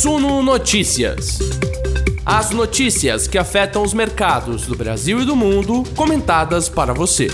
Suno Notícias. As notícias que afetam os mercados do Brasil e do mundo, comentadas para você.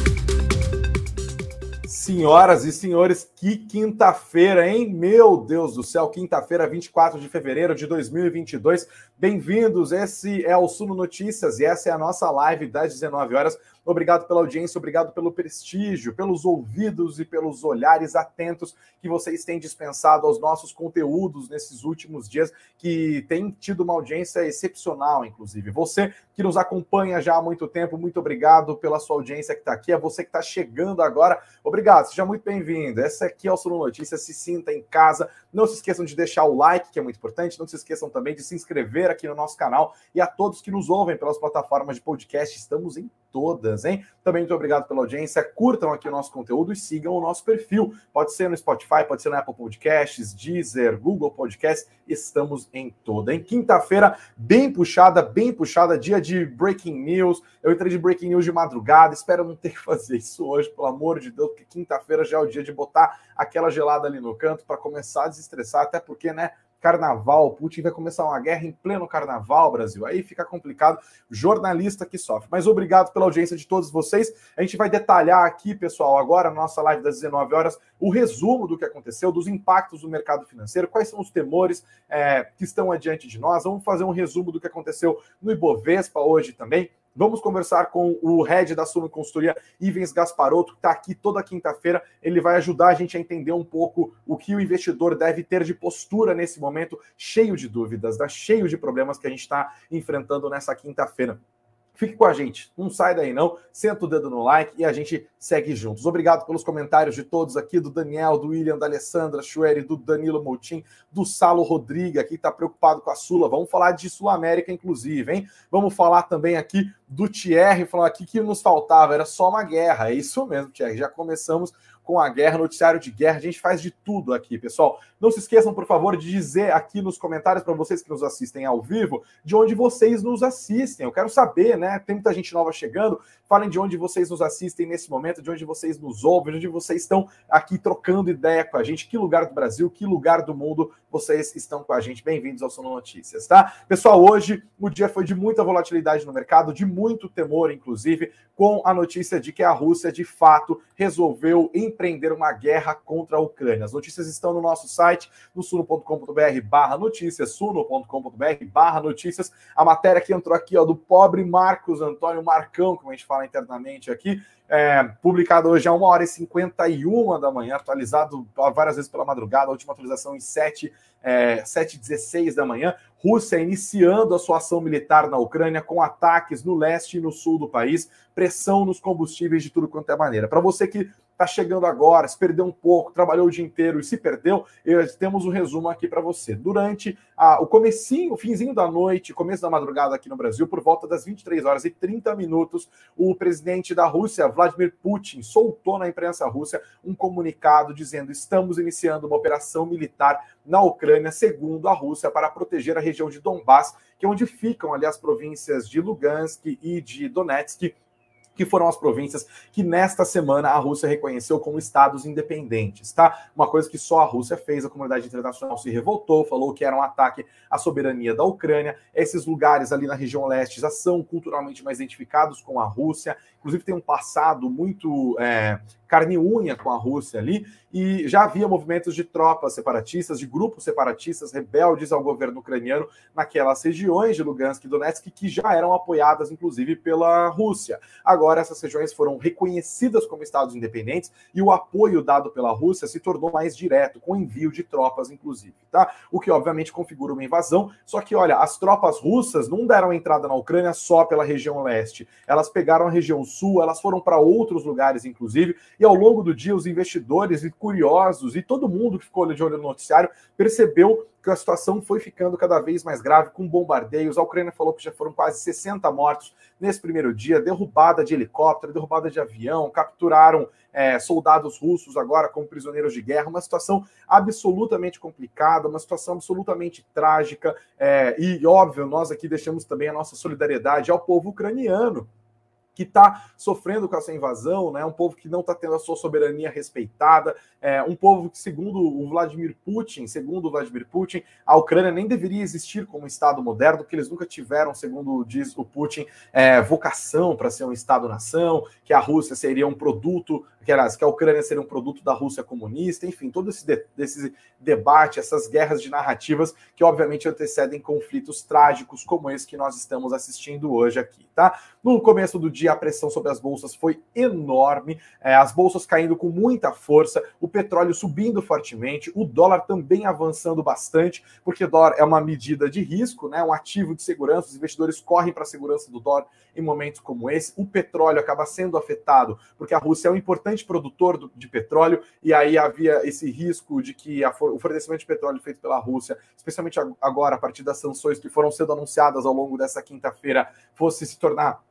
Senhoras e senhores, que quinta-feira, hein? Meu Deus do céu, quinta-feira, 24 de fevereiro de 2022. Bem-vindos, esse é o Suno Notícias e essa é a nossa live das 19 horas Obrigado pela audiência, obrigado pelo prestígio, pelos ouvidos e pelos olhares atentos que vocês têm dispensado aos nossos conteúdos nesses últimos dias, que tem tido uma audiência excepcional, inclusive. Você que nos acompanha já há muito tempo, muito obrigado pela sua audiência que está aqui. É você que está chegando agora, obrigado, seja muito bem-vindo. Essa aqui é o Suno Notícias, se sinta em casa. Não se esqueçam de deixar o like, que é muito importante. Não se esqueçam também de se inscrever aqui no nosso canal e a todos que nos ouvem pelas plataformas de podcast. Estamos em todas, hein? Também muito obrigado pela audiência. Curtam aqui o nosso conteúdo e sigam o nosso perfil. Pode ser no Spotify, pode ser no Apple Podcasts, Deezer, Google Podcasts. Estamos em toda. Em quinta-feira, bem puxada, bem puxada, dia de breaking news. Eu entrei de breaking news de madrugada. Espero não ter que fazer isso hoje, pelo amor de Deus, porque quinta-feira já é o dia de botar aquela gelada ali no canto para começar a desestressar, até porque, né? carnaval, Putin vai começar uma guerra em pleno carnaval, Brasil. Aí fica complicado, jornalista que sofre. Mas obrigado pela audiência de todos vocês. A gente vai detalhar aqui, pessoal, agora na nossa live das 19 horas, o resumo do que aconteceu, dos impactos do mercado financeiro, quais são os temores é, que estão adiante de nós. Vamos fazer um resumo do que aconteceu no Ibovespa hoje também. Vamos conversar com o head da Suno Consultoria, Ivens Gasparotto, que está aqui toda quinta-feira. Ele vai ajudar a gente a entender um pouco o que o investidor deve ter de postura nesse momento, cheio de dúvidas, né? cheio de problemas que a gente está enfrentando nessa quinta-feira. Fique com a gente, não sai daí não, senta o dedo no like e a gente segue juntos. Obrigado pelos comentários de todos aqui, do Daniel, do William, da Alessandra Chueri, do Danilo Moutim, do Salo Rodriga, que está preocupado com a Sula. Vamos falar de Sul América, inclusive, hein? Vamos falar também aqui do Thierry, falando aqui que nos faltava, era só uma guerra. É isso mesmo, Thierry, já começamos com a guerra, noticiário de guerra. A gente faz de tudo aqui, pessoal. Não se esqueçam, por favor, de dizer aqui nos comentários para vocês que nos assistem ao vivo, de onde vocês nos assistem. Eu quero saber, né? Tem muita gente nova chegando. Falem de onde vocês nos assistem nesse momento, de onde vocês nos ouvem, de onde vocês estão aqui trocando ideia com a gente. Que lugar do Brasil, que lugar do mundo vocês estão com a gente. Bem-vindos ao Sono Notícias, tá? Pessoal, hoje o dia foi de muita volatilidade no mercado, de muito temor, inclusive, com a notícia de que a Rússia, de fato, resolveu empreender uma guerra contra a Ucrânia. As notícias estão no nosso site, no suno.com.br barra notícias, suno.com.br barra notícias. A matéria que entrou aqui, ó, do pobre Marcos Antônio Marcão, como a gente fala internamente aqui, é, publicado hoje a 1 hora e 51 da manhã, atualizado várias vezes pela madrugada, a última atualização em 7, é, 7h16 da manhã. Rússia iniciando a sua ação militar na Ucrânia com ataques no leste e no sul do país, pressão nos combustíveis de tudo quanto é maneira. Para você que está chegando agora, se perdeu um pouco, trabalhou o dia inteiro e se perdeu, temos um resumo aqui para você. Durante a, o comecinho, o finzinho da noite, começo da madrugada aqui no Brasil, por volta das 23 horas e 30 minutos, o presidente da Rússia, Vladimir Putin, soltou na imprensa russa um comunicado dizendo: estamos iniciando uma operação militar na Ucrânia, segundo a Rússia, para proteger a região de Donbass, que é onde ficam ali as províncias de Lugansk e de Donetsk que foram as províncias que nesta semana a Rússia reconheceu como estados independentes, tá? Uma coisa que só a Rússia fez, a comunidade internacional se revoltou, falou que era um ataque à soberania da Ucrânia. Esses lugares ali na região leste já são culturalmente mais identificados com a Rússia, inclusive tem um passado muito é, carne unha com a Rússia ali, e já havia movimentos de tropas separatistas, de grupos separatistas rebeldes ao governo ucraniano naquelas regiões de Lugansk e Donetsk que já eram apoiadas, inclusive, pela Rússia. Agora, essas regiões foram reconhecidas como estados independentes e o apoio dado pela Rússia se tornou mais direto, com envio de tropas, inclusive, tá? O que, obviamente, configura uma invasão. Só que, olha, as tropas russas não deram entrada na Ucrânia só pela região leste, elas pegaram a região sul, elas foram para outros lugares, inclusive, e ao longo do dia os investidores e curiosos e todo mundo que ficou de olho no noticiário percebeu que a situação foi ficando cada vez mais grave com bombardeios. A Ucrânia falou que já foram quase 60 mortos nesse primeiro dia, derrubada de helicóptero, derrubada de avião, capturaram é, soldados russos agora como prisioneiros de guerra. Uma situação absolutamente complicada, uma situação absolutamente trágica. É, e, óbvio, nós aqui deixamos também a nossa solidariedade ao povo ucraniano que está sofrendo com essa invasão, né? um povo que não está tendo a sua soberania respeitada, é, um povo que, segundo o Vladimir Putin, segundo Vladimir Putin, a Ucrânia nem deveria existir como Estado moderno, porque eles nunca tiveram, segundo diz o Putin, é, vocação para ser um Estado-nação, que a Rússia seria um produto, que, aliás, que a Ucrânia seria um produto da Rússia comunista, enfim, todo esse, de, esse debate, essas guerras de narrativas que, obviamente, antecedem conflitos trágicos como esse que nós estamos assistindo hoje aqui, tá? No começo do dia, a pressão sobre as bolsas foi enorme, é, as bolsas caindo com muita força, o petróleo subindo fortemente, o dólar também avançando bastante, porque dólar é uma medida de risco, né, um ativo de segurança, os investidores correm para a segurança do dólar em momentos como esse. O petróleo acaba sendo afetado, porque a Rússia é um importante produtor de petróleo, e aí havia esse risco de que a, o fornecimento de petróleo feito pela Rússia, especialmente agora, a partir das sanções que foram sendo anunciadas ao longo dessa quinta-feira, fosse se tornar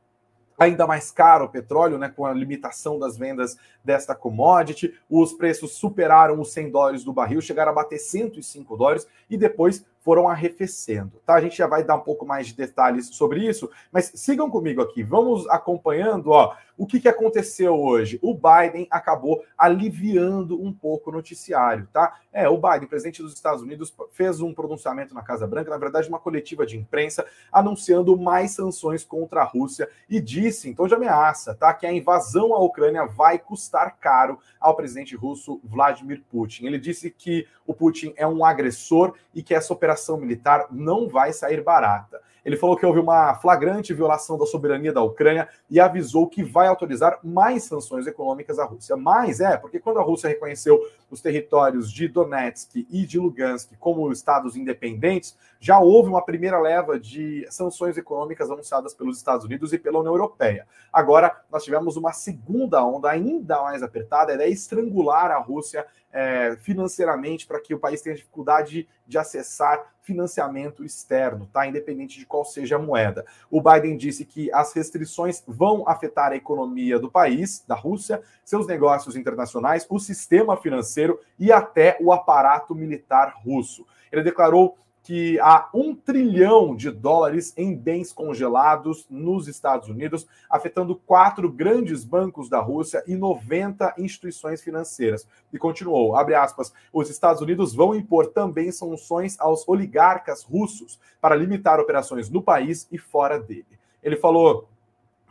ainda mais caro o petróleo, né, com a limitação das vendas desta commodity. Os preços superaram os 100 dólares do barril, chegaram a bater 105 dólares e depois foram arrefecendo. Tá? A gente já vai dar um pouco mais de detalhes sobre isso, mas sigam comigo aqui. Vamos acompanhando, ó, o que, que aconteceu hoje. O Biden acabou aliviando um pouco o noticiário, tá? É, o Biden, presidente dos Estados Unidos, fez um pronunciamento na Casa Branca, na verdade, uma coletiva de imprensa, anunciando mais sanções contra a Rússia e disse, então de ameaça, tá? Que a invasão à Ucrânia vai custar caro ao presidente russo Vladimir Putin. Ele disse que o Putin é um agressor e que essa operação operação militar não vai sair barata. Ele falou que houve uma flagrante violação da soberania da Ucrânia e avisou que vai autorizar mais sanções econômicas à Rússia. Mas é, porque quando a Rússia reconheceu os territórios de Donetsk e de Lugansk como estados independentes, já houve uma primeira leva de sanções econômicas anunciadas pelos Estados Unidos e pela União Europeia. Agora, nós tivemos uma segunda onda ainda mais apertada, é estrangular a Rússia é, financeiramente para que o país tenha dificuldade de acessar financiamento externo, tá? Independente de qual seja a moeda. O Biden disse que as restrições vão afetar a economia do país, da Rússia, seus negócios internacionais, o sistema financeiro e até o aparato militar russo. Ele declarou que há um trilhão de dólares em bens congelados nos Estados Unidos, afetando quatro grandes bancos da Rússia e 90 instituições financeiras. E continuou, abre aspas, os Estados Unidos vão impor também sanções aos oligarcas russos para limitar operações no país e fora dele. Ele falou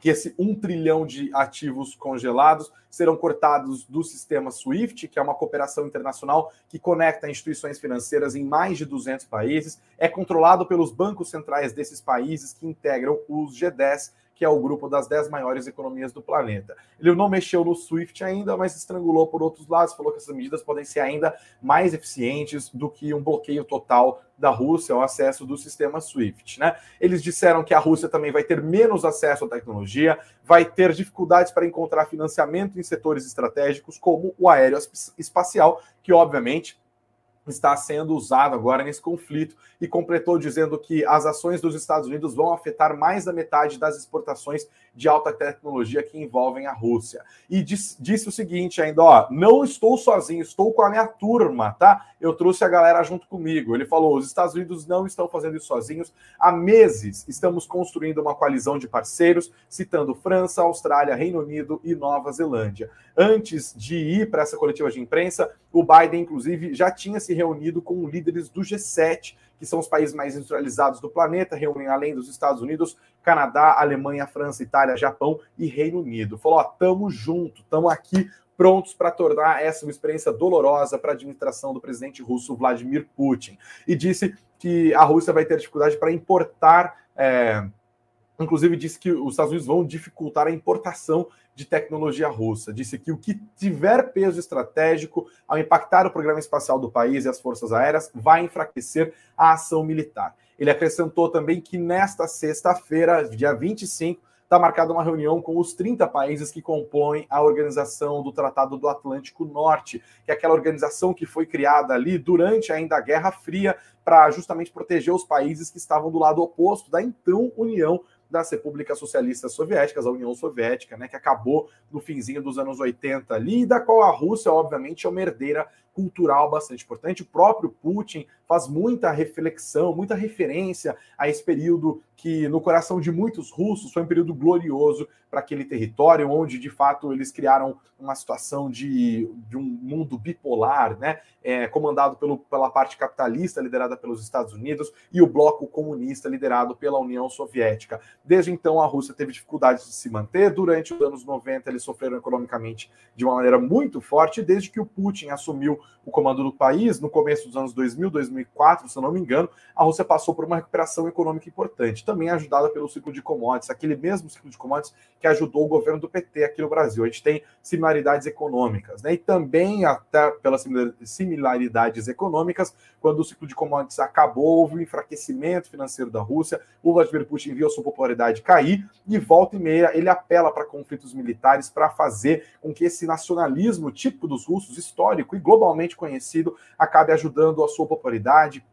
que esse um trilhão de ativos congelados serão cortados do sistema SWIFT, que é uma cooperação internacional que conecta instituições financeiras em mais de 200 países, é controlado pelos bancos centrais desses países que integram os G10 que é o grupo das 10 maiores economias do planeta. Ele não mexeu no SWIFT ainda, mas estrangulou por outros lados, falou que essas medidas podem ser ainda mais eficientes do que um bloqueio total da Rússia ao acesso do sistema SWIFT. Né? Eles disseram que a Rússia também vai ter menos acesso à tecnologia, vai ter dificuldades para encontrar financiamento em setores estratégicos, como o aéreo espacial, que obviamente está sendo usado agora nesse conflito e completou dizendo que as ações dos Estados Unidos vão afetar mais da metade das exportações de alta tecnologia que envolvem a Rússia. E disse, disse o seguinte ainda, ó, não estou sozinho, estou com a minha turma, tá? Eu trouxe a galera junto comigo. Ele falou, os Estados Unidos não estão fazendo isso sozinhos. Há meses estamos construindo uma coalizão de parceiros, citando França, Austrália, Reino Unido e Nova Zelândia. Antes de ir para essa coletiva de imprensa, o Biden, inclusive, já tinha se reunido com líderes do G7, que são os países mais industrializados do planeta, reúnem além dos Estados Unidos, Canadá, Alemanha, França, Itália, Japão e Reino Unido. Falou: ó, tamo junto, tamo aqui prontos para tornar essa uma experiência dolorosa para a administração do presidente russo Vladimir Putin. E disse que a Rússia vai ter dificuldade para importar. É, inclusive disse que os Estados Unidos vão dificultar a importação de tecnologia russa. Disse que o que tiver peso estratégico ao impactar o programa espacial do país e as forças aéreas vai enfraquecer a ação militar. Ele acrescentou também que nesta sexta-feira, dia 25, está marcada uma reunião com os 30 países que compõem a organização do Tratado do Atlântico Norte, que é aquela organização que foi criada ali durante ainda a Guerra Fria para justamente proteger os países que estavam do lado oposto da então União das repúblicas socialistas soviéticas, a União Soviética, né, que acabou no finzinho dos anos 80 ali, da qual a Rússia, obviamente, é uma herdeira cultural bastante importante. O próprio Putin faz muita reflexão, muita referência a esse período que no coração de muitos russos foi um período glorioso para aquele território, onde de fato eles criaram uma situação de, de um mundo bipolar, né? É, comandado pelo, pela parte capitalista liderada pelos Estados Unidos e o bloco comunista liderado pela União Soviética. Desde então, a Rússia teve dificuldades de se manter. Durante os anos 90, eles sofreram economicamente de uma maneira muito forte. Desde que o Putin assumiu o comando do país, no começo dos anos 2000, 2004, se não me engano, a Rússia passou por uma recuperação econômica importante, também ajudada pelo ciclo de commodities, aquele mesmo ciclo de commodities que ajudou o governo do PT aqui no Brasil. A gente tem similaridades econômicas, né? E também, até pelas similaridades econômicas, quando o ciclo de commodities acabou, houve um enfraquecimento financeiro da Rússia, o Vladimir Putin viu a sua popularidade cair e volta e meia ele apela para conflitos militares para fazer com que esse nacionalismo típico dos russos, histórico e globalmente conhecido, acabe ajudando a sua popularidade,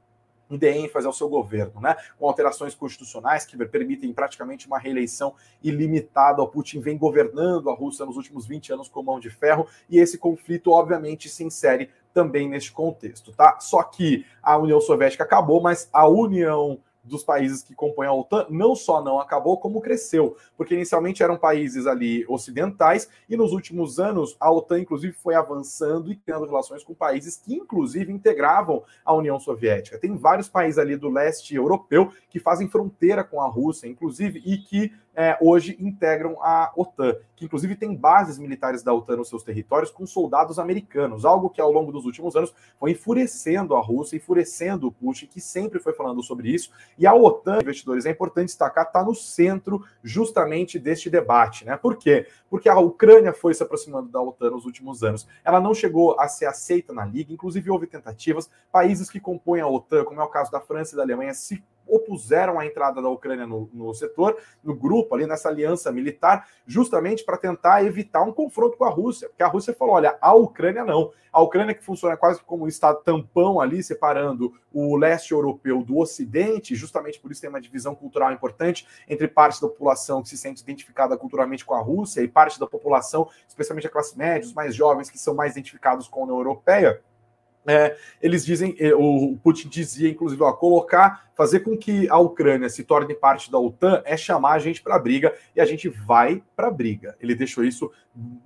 e dê ênfase ao seu governo, né? Com alterações constitucionais que permitem praticamente uma reeleição ilimitada. O Putin vem governando a Rússia nos últimos 20 anos com mão de ferro, e esse conflito, obviamente, se insere também neste contexto, tá? Só que a União Soviética acabou, mas a União dos países que compõem a OTAN não só não acabou, como cresceu, porque inicialmente eram países ali ocidentais e nos últimos anos a OTAN inclusive foi avançando e criando relações com países que inclusive integravam a União Soviética. Tem vários países ali do leste europeu que fazem fronteira com a Rússia, inclusive, e que é, hoje integram a OTAN, que inclusive tem bases militares da OTAN nos seus territórios com soldados americanos, algo que ao longo dos últimos anos foi enfurecendo a Rússia, enfurecendo o Putin, que sempre foi falando sobre isso. E a OTAN, investidores, é importante destacar, está no centro justamente deste debate. Né? Por quê? Porque a Ucrânia foi se aproximando da OTAN nos últimos anos. Ela não chegou a ser aceita na Liga, inclusive houve tentativas. Países que compõem a OTAN, como é o caso da França e da Alemanha, se opuseram à entrada da Ucrânia no, no setor, no grupo, ali nessa aliança militar, justamente para tentar evitar um confronto com a Rússia. Porque a Rússia falou: olha, a Ucrânia não. A Ucrânia que funciona quase como um estado tampão ali, separando o leste europeu do ocidente, justamente por isso tem uma divisão cultural importante entre parte da população que se sente identificada culturalmente com a Rússia e parte da população, especialmente a classe média, os mais jovens, que são mais identificados com a União Europeia. É, eles dizem, é, o Putin dizia, inclusive, ó, colocar, fazer com que a Ucrânia se torne parte da OTAN é chamar a gente para briga e a gente vai para briga. Ele deixou isso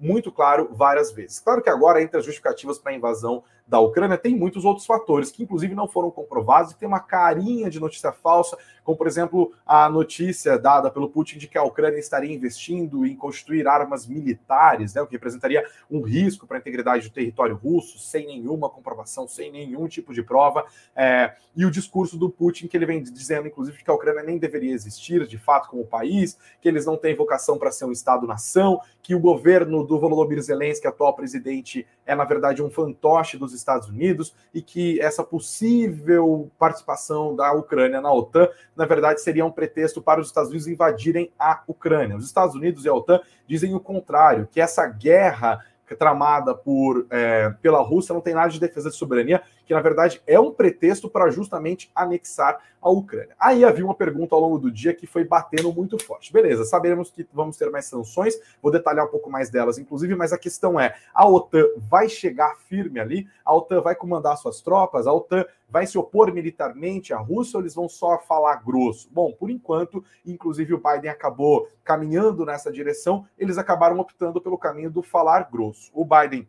muito claro várias vezes. Claro que agora, entre as justificativas para a invasão da Ucrânia, tem muitos outros fatores que, inclusive, não foram comprovados e tem uma carinha de notícia falsa, como, por exemplo, a notícia dada pelo Putin de que a Ucrânia estaria investindo em construir armas militares, né, o que representaria um risco para a integridade do território russo, sem nenhuma comprovação, sem nenhum tipo de prova. É, e o discurso do Putin, que ele vem dizendo, inclusive, que a Ucrânia nem deveria existir, de fato, como país, que eles não têm vocação para ser um Estado-nação, que o governo do Volodymyr Zelensky, atual presidente, é, na verdade, um fantoche dos Estados Unidos e que essa possível participação da Ucrânia na OTAN, na verdade, seria um pretexto para os Estados Unidos invadirem a Ucrânia. Os Estados Unidos e a OTAN dizem o contrário, que essa guerra tramada por, é, pela Rússia não tem nada de defesa de soberania, que na verdade é um pretexto para justamente anexar a Ucrânia. Aí havia uma pergunta ao longo do dia que foi batendo muito forte. Beleza, sabemos que vamos ter mais sanções, vou detalhar um pouco mais delas, inclusive, mas a questão é: a OTAN vai chegar firme ali? A OTAN vai comandar suas tropas? A OTAN vai se opor militarmente à Rússia ou eles vão só falar grosso? Bom, por enquanto, inclusive o Biden acabou caminhando nessa direção, eles acabaram optando pelo caminho do falar grosso. O Biden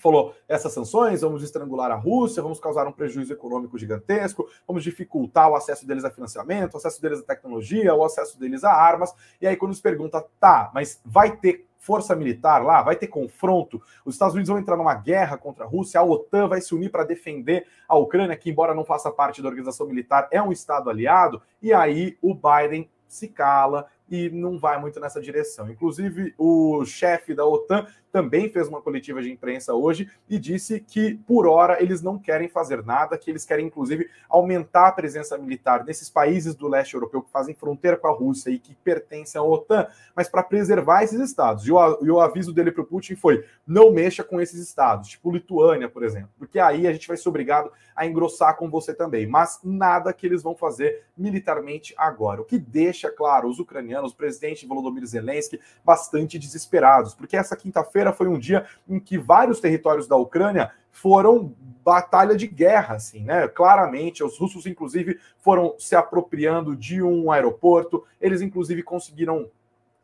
falou: essas sanções, vamos estrangular a Rússia, vamos causar um prejuízo econômico gigantesco, vamos dificultar o acesso deles a financiamento, o acesso deles à tecnologia, o acesso deles a armas. E aí, quando se pergunta, tá, mas vai ter força militar lá, vai ter confronto, os Estados Unidos vão entrar numa guerra contra a Rússia, a OTAN vai se unir para defender a Ucrânia, que, embora não faça parte da organização militar, é um Estado aliado, e aí o Biden se cala e não vai muito nessa direção. Inclusive, o chefe da OTAN também fez uma coletiva de imprensa hoje e disse que, por hora, eles não querem fazer nada, que eles querem, inclusive, aumentar a presença militar nesses países do leste europeu que fazem fronteira com a Rússia e que pertencem à OTAN, mas para preservar esses estados. E o, e o aviso dele para o Putin foi: não mexa com esses estados, tipo Lituânia, por exemplo, porque aí a gente vai ser obrigado a engrossar com você também. Mas nada que eles vão fazer militarmente agora. O que deixa, claro, os ucranianos, o presidente Volodymyr Zelensky, bastante desesperados, porque essa quinta-feira foi um dia em que vários territórios da Ucrânia foram batalha de guerra, assim, né? Claramente, os russos, inclusive, foram se apropriando de um aeroporto, eles, inclusive, conseguiram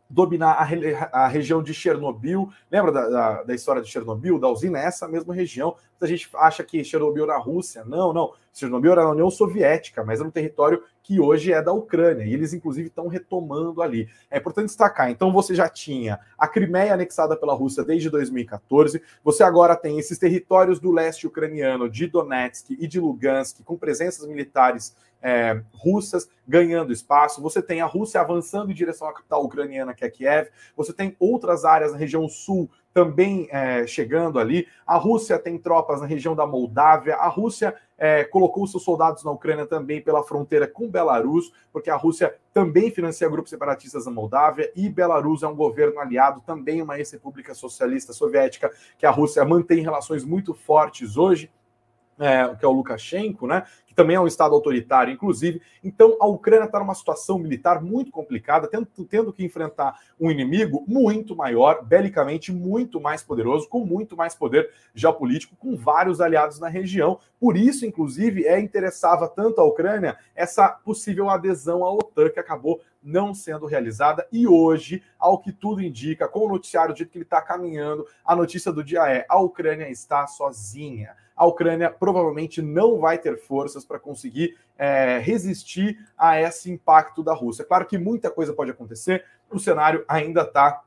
dominar a, a, região de Chernobyl. Lembra da, da, da, história de Chernobyl, da usina? É essa mesma região. A gente acha que Chernobyl era a Rússia. Não, não. Chernobyl era a União Soviética, mas era um território que hoje é da Ucrânia. E eles, inclusive, estão retomando ali. É importante destacar. Então, você já tinha a Crimeia anexada pela Rússia desde 2014. Você agora tem esses territórios do leste ucraniano, de Donetsk e de Lugansk, com presenças militares é, russas ganhando espaço, você tem a Rússia avançando em direção à capital ucraniana, que é Kiev, você tem outras áreas na região sul também é, chegando ali, a Rússia tem tropas na região da Moldávia, a Rússia é, colocou seus soldados na Ucrânia também pela fronteira com Belarus, porque a Rússia também financia grupos separatistas na Moldávia. E Belarus é um governo aliado, também uma ex-república socialista soviética, que a Rússia mantém relações muito fortes hoje. É, que é o Lukashenko, né? também é um Estado autoritário, inclusive. Então, a Ucrânia está numa situação militar muito complicada, tendo, tendo que enfrentar um inimigo muito maior, belicamente muito mais poderoso, com muito mais poder geopolítico, com vários aliados na região. Por isso, inclusive, é interessava tanto a Ucrânia essa possível adesão à OTAN, que acabou não sendo realizada. E hoje, ao que tudo indica, com o noticiário dito que ele está caminhando, a notícia do dia é: a Ucrânia está sozinha a Ucrânia provavelmente não vai ter forças para conseguir é, resistir a esse impacto da Rússia. Claro que muita coisa pode acontecer, o cenário ainda está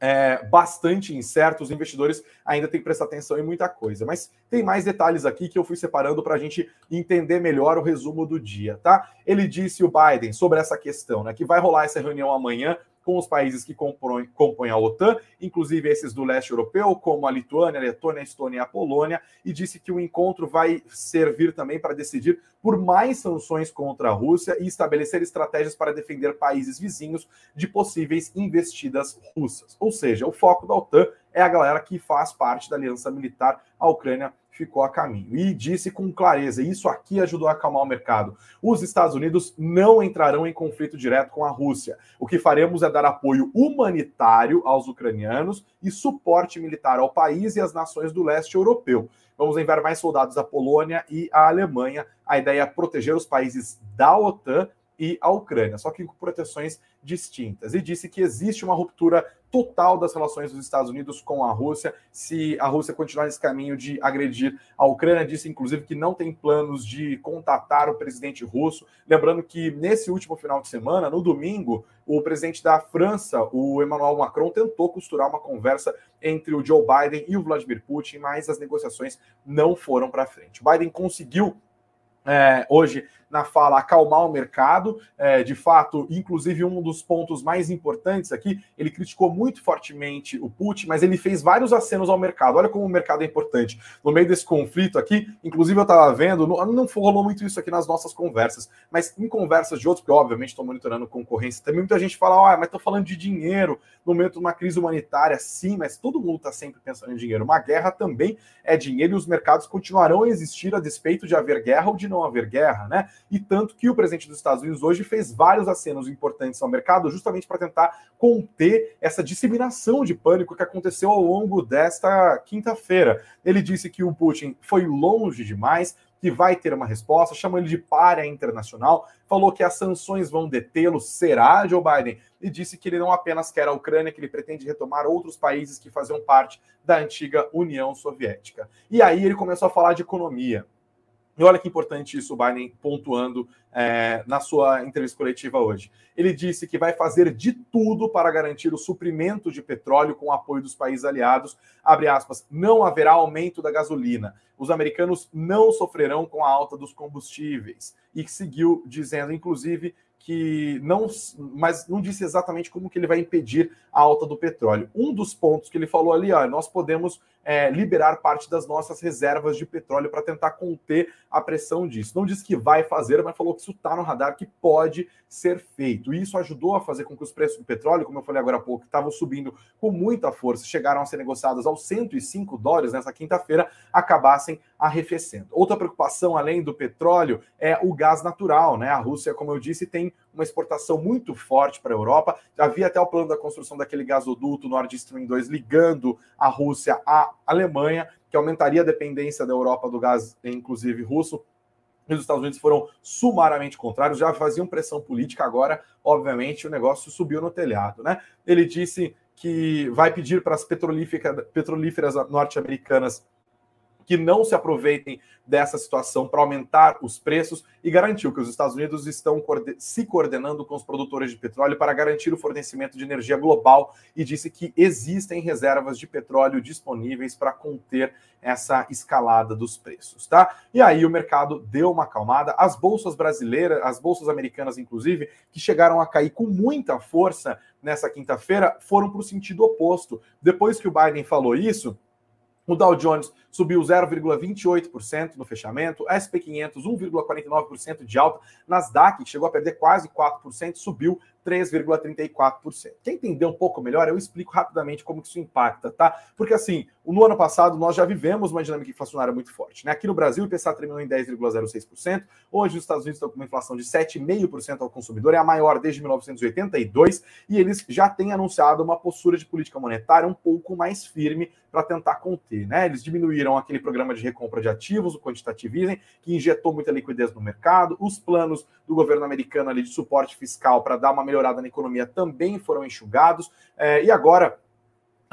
é, bastante incerto, os investidores ainda têm que prestar atenção em muita coisa. Mas tem mais detalhes aqui que eu fui separando para a gente entender melhor o resumo do dia, tá? Ele disse o Biden sobre essa questão, né? Que vai rolar essa reunião amanhã com os países que compõem, compõem a OTAN, inclusive esses do leste europeu, como a Lituânia, a Letônia, a Estônia e a Polônia, e disse que o encontro vai servir também para decidir por mais sanções contra a Rússia e estabelecer estratégias para defender países vizinhos de possíveis investidas russas. Ou seja, o foco da OTAN é a galera que faz parte da aliança militar. A Ucrânia ficou a caminho. E disse com clareza: isso aqui ajudou a acalmar o mercado. Os Estados Unidos não entrarão em conflito direto com a Rússia. O que faremos é dar apoio humanitário aos ucranianos e suporte militar ao país e às nações do leste europeu. Vamos enviar mais soldados à Polônia e à Alemanha. A ideia é proteger os países da OTAN e a Ucrânia, só que com proteções distintas. E disse que existe uma ruptura total das relações dos Estados Unidos com a Rússia se a Rússia continuar nesse caminho de agredir a Ucrânia. Disse, inclusive, que não tem planos de contatar o presidente russo. Lembrando que nesse último final de semana, no domingo, o presidente da França, o Emmanuel Macron, tentou costurar uma conversa entre o Joe Biden e o Vladimir Putin, mas as negociações não foram para frente. O Biden conseguiu é, hoje na fala acalmar o mercado. É, de fato, inclusive, um dos pontos mais importantes aqui, ele criticou muito fortemente o Putin, mas ele fez vários acenos ao mercado. Olha como o mercado é importante. No meio desse conflito aqui, inclusive eu estava vendo, não, não rolou muito isso aqui nas nossas conversas, mas em conversas de outros, porque obviamente estou monitorando concorrência, também muita gente fala, ah, mas estou falando de dinheiro no momento de uma crise humanitária, sim, mas todo mundo está sempre pensando em dinheiro. Uma guerra também é dinheiro e os mercados continuarão a existir a despeito de haver guerra ou de não haver guerra, né? E tanto que o presidente dos Estados Unidos hoje fez vários acenos importantes ao mercado justamente para tentar conter essa disseminação de pânico que aconteceu ao longo desta quinta-feira. Ele disse que o Putin foi longe demais, que vai ter uma resposta, chamou ele de párea internacional, falou que as sanções vão detê-lo, será Joe Biden, e disse que ele não apenas quer a Ucrânia, que ele pretende retomar outros países que faziam parte da antiga União Soviética. E aí ele começou a falar de economia. E olha que importante isso, o Biden pontuando é, na sua entrevista coletiva hoje. Ele disse que vai fazer de tudo para garantir o suprimento de petróleo com o apoio dos países aliados. Abre aspas, não haverá aumento da gasolina. Os americanos não sofrerão com a alta dos combustíveis. E seguiu dizendo, inclusive, que não, mas não disse exatamente como que ele vai impedir a alta do petróleo. Um dos pontos que ele falou ali, ó, nós podemos é, liberar parte das nossas reservas de petróleo para tentar conter a pressão disso. Não disse que vai fazer, mas falou que isso está no radar, que pode ser feito. E isso ajudou a fazer com que os preços do petróleo, como eu falei agora há pouco, estavam subindo com muita força, chegaram a ser negociados aos 105 dólares nessa quinta-feira, acabassem arrefecendo. Outra preocupação, além do petróleo, é o gás natural. Né? A Rússia, como eu disse, tem uma exportação muito forte para a Europa. Havia até o plano da construção daquele gasoduto Nord Stream 2 ligando a Rússia à Alemanha que aumentaria a dependência da Europa do gás, inclusive russo. E os Estados Unidos foram sumariamente contrários, já faziam pressão política, agora, obviamente, o negócio subiu no telhado. Né? Ele disse que vai pedir para as petrolíferas norte-americanas que não se aproveitem dessa situação para aumentar os preços e garantiu que os Estados Unidos estão se coordenando com os produtores de petróleo para garantir o fornecimento de energia global e disse que existem reservas de petróleo disponíveis para conter essa escalada dos preços, tá? E aí o mercado deu uma acalmada, as bolsas brasileiras, as bolsas americanas inclusive, que chegaram a cair com muita força nessa quinta-feira, foram para o sentido oposto. Depois que o Biden falou isso, o Dow Jones subiu 0,28% no fechamento, SP 500 1,49% de alta, Nasdaq chegou a perder quase 4%, subiu 3,34%. Quem entender um pouco melhor, eu explico rapidamente como que isso impacta, tá? Porque assim, no ano passado nós já vivemos uma dinâmica inflacionária muito forte, né? Aqui no Brasil o IPCA terminou em 10,06%, hoje os Estados Unidos estão com uma inflação de 7,5% ao consumidor, é a maior desde 1982, e eles já têm anunciado uma postura de política monetária um pouco mais firme para tentar conter, né? Eles diminuíram aquele programa de recompra de ativos, o quantitative easing, que injetou muita liquidez no mercado, os planos do governo americano ali de suporte fiscal para dar uma melhorada na economia também foram enxugados. É, e agora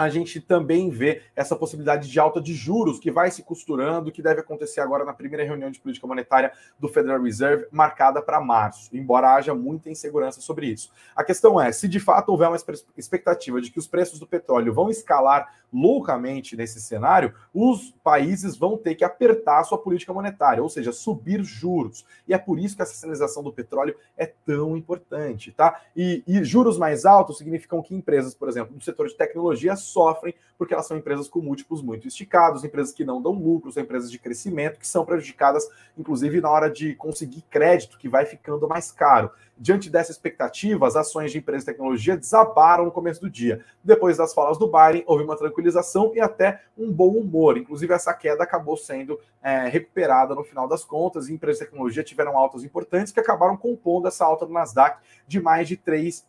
a gente também vê essa possibilidade de alta de juros que vai se costurando, que deve acontecer agora na primeira reunião de política monetária do Federal Reserve, marcada para março, embora haja muita insegurança sobre isso. A questão é, se de fato houver uma expectativa de que os preços do petróleo vão escalar loucamente nesse cenário, os países vão ter que apertar a sua política monetária, ou seja, subir juros. E é por isso que a sinalização do petróleo é tão importante, tá? E, e juros mais altos significam que empresas, por exemplo, do setor de tecnologia sofrem porque elas são empresas com múltiplos muito esticados, empresas que não dão lucros, empresas de crescimento que são prejudicadas, inclusive na hora de conseguir crédito, que vai ficando mais caro. Diante dessa expectativa, as ações de empresas de tecnologia desabaram no começo do dia. Depois das falas do Biden, houve uma tranquilização e até um bom humor. Inclusive, essa queda acabou sendo é, recuperada no final das contas, e empresas de tecnologia tiveram altas importantes que acabaram compondo essa alta do Nasdaq de mais de 3%,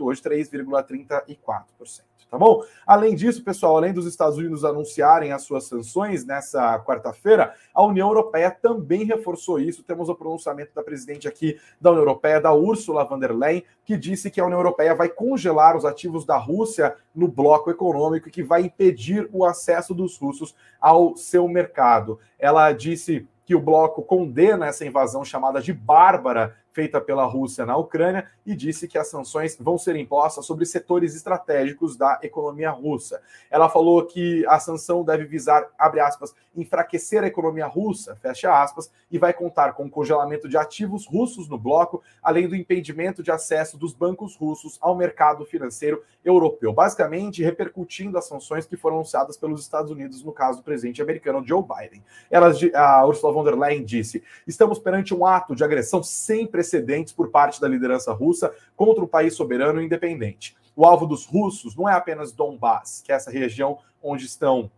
hoje 3,34% tá bom? Além disso, pessoal, além dos Estados Unidos anunciarem as suas sanções nessa quarta-feira, a União Europeia também reforçou isso. Temos o pronunciamento da presidente aqui da União Europeia, da Ursula von der Leyen, que disse que a União Europeia vai congelar os ativos da Rússia no bloco econômico e que vai impedir o acesso dos russos ao seu mercado. Ela disse que o bloco condena essa invasão chamada de bárbara feita pela Rússia na Ucrânia e disse que as sanções vão ser impostas sobre setores estratégicos da economia russa. Ela falou que a sanção deve visar, abre aspas, enfraquecer a economia russa, fecha aspas, e vai contar com o congelamento de ativos russos no bloco, além do impedimento de acesso dos bancos russos ao mercado financeiro europeu, basicamente repercutindo as sanções que foram anunciadas pelos Estados Unidos no caso do presidente americano Joe Biden. Ela, a Ursula von der Leyen disse: "Estamos perante um ato de agressão sem precedentes precedentes por parte da liderança russa contra o país soberano e independente. O alvo dos russos não é apenas Donbass, que é essa região onde estão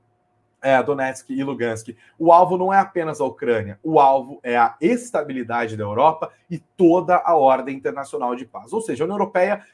é, Donetsk e Lugansk. O alvo não é apenas a Ucrânia, o alvo é a estabilidade da Europa e toda a ordem internacional de paz. Ou seja, a União Europeia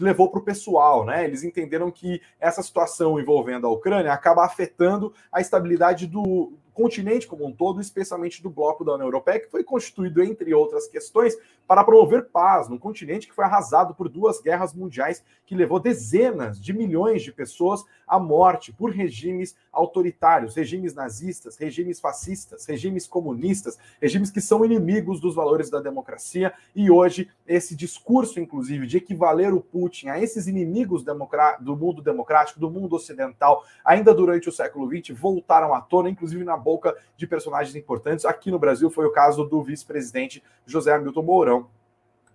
levou para o pessoal, né? Eles entenderam que essa situação envolvendo a Ucrânia acaba afetando a estabilidade do, continente como um todo, especialmente do bloco da União Europeia, que foi constituído, entre outras questões, para promover paz num continente que foi arrasado por duas guerras mundiais que levou dezenas de milhões de pessoas à morte por regimes autoritários, regimes nazistas, regimes fascistas, regimes comunistas, regimes que são inimigos dos valores da democracia. E hoje, esse discurso, inclusive, de equivaler o Putin a esses inimigos do mundo democrático, do mundo ocidental, ainda durante o século XX, voltaram à tona, inclusive na boca de personagens importantes. Aqui no Brasil foi o caso do vice-presidente José Hamilton Mourão,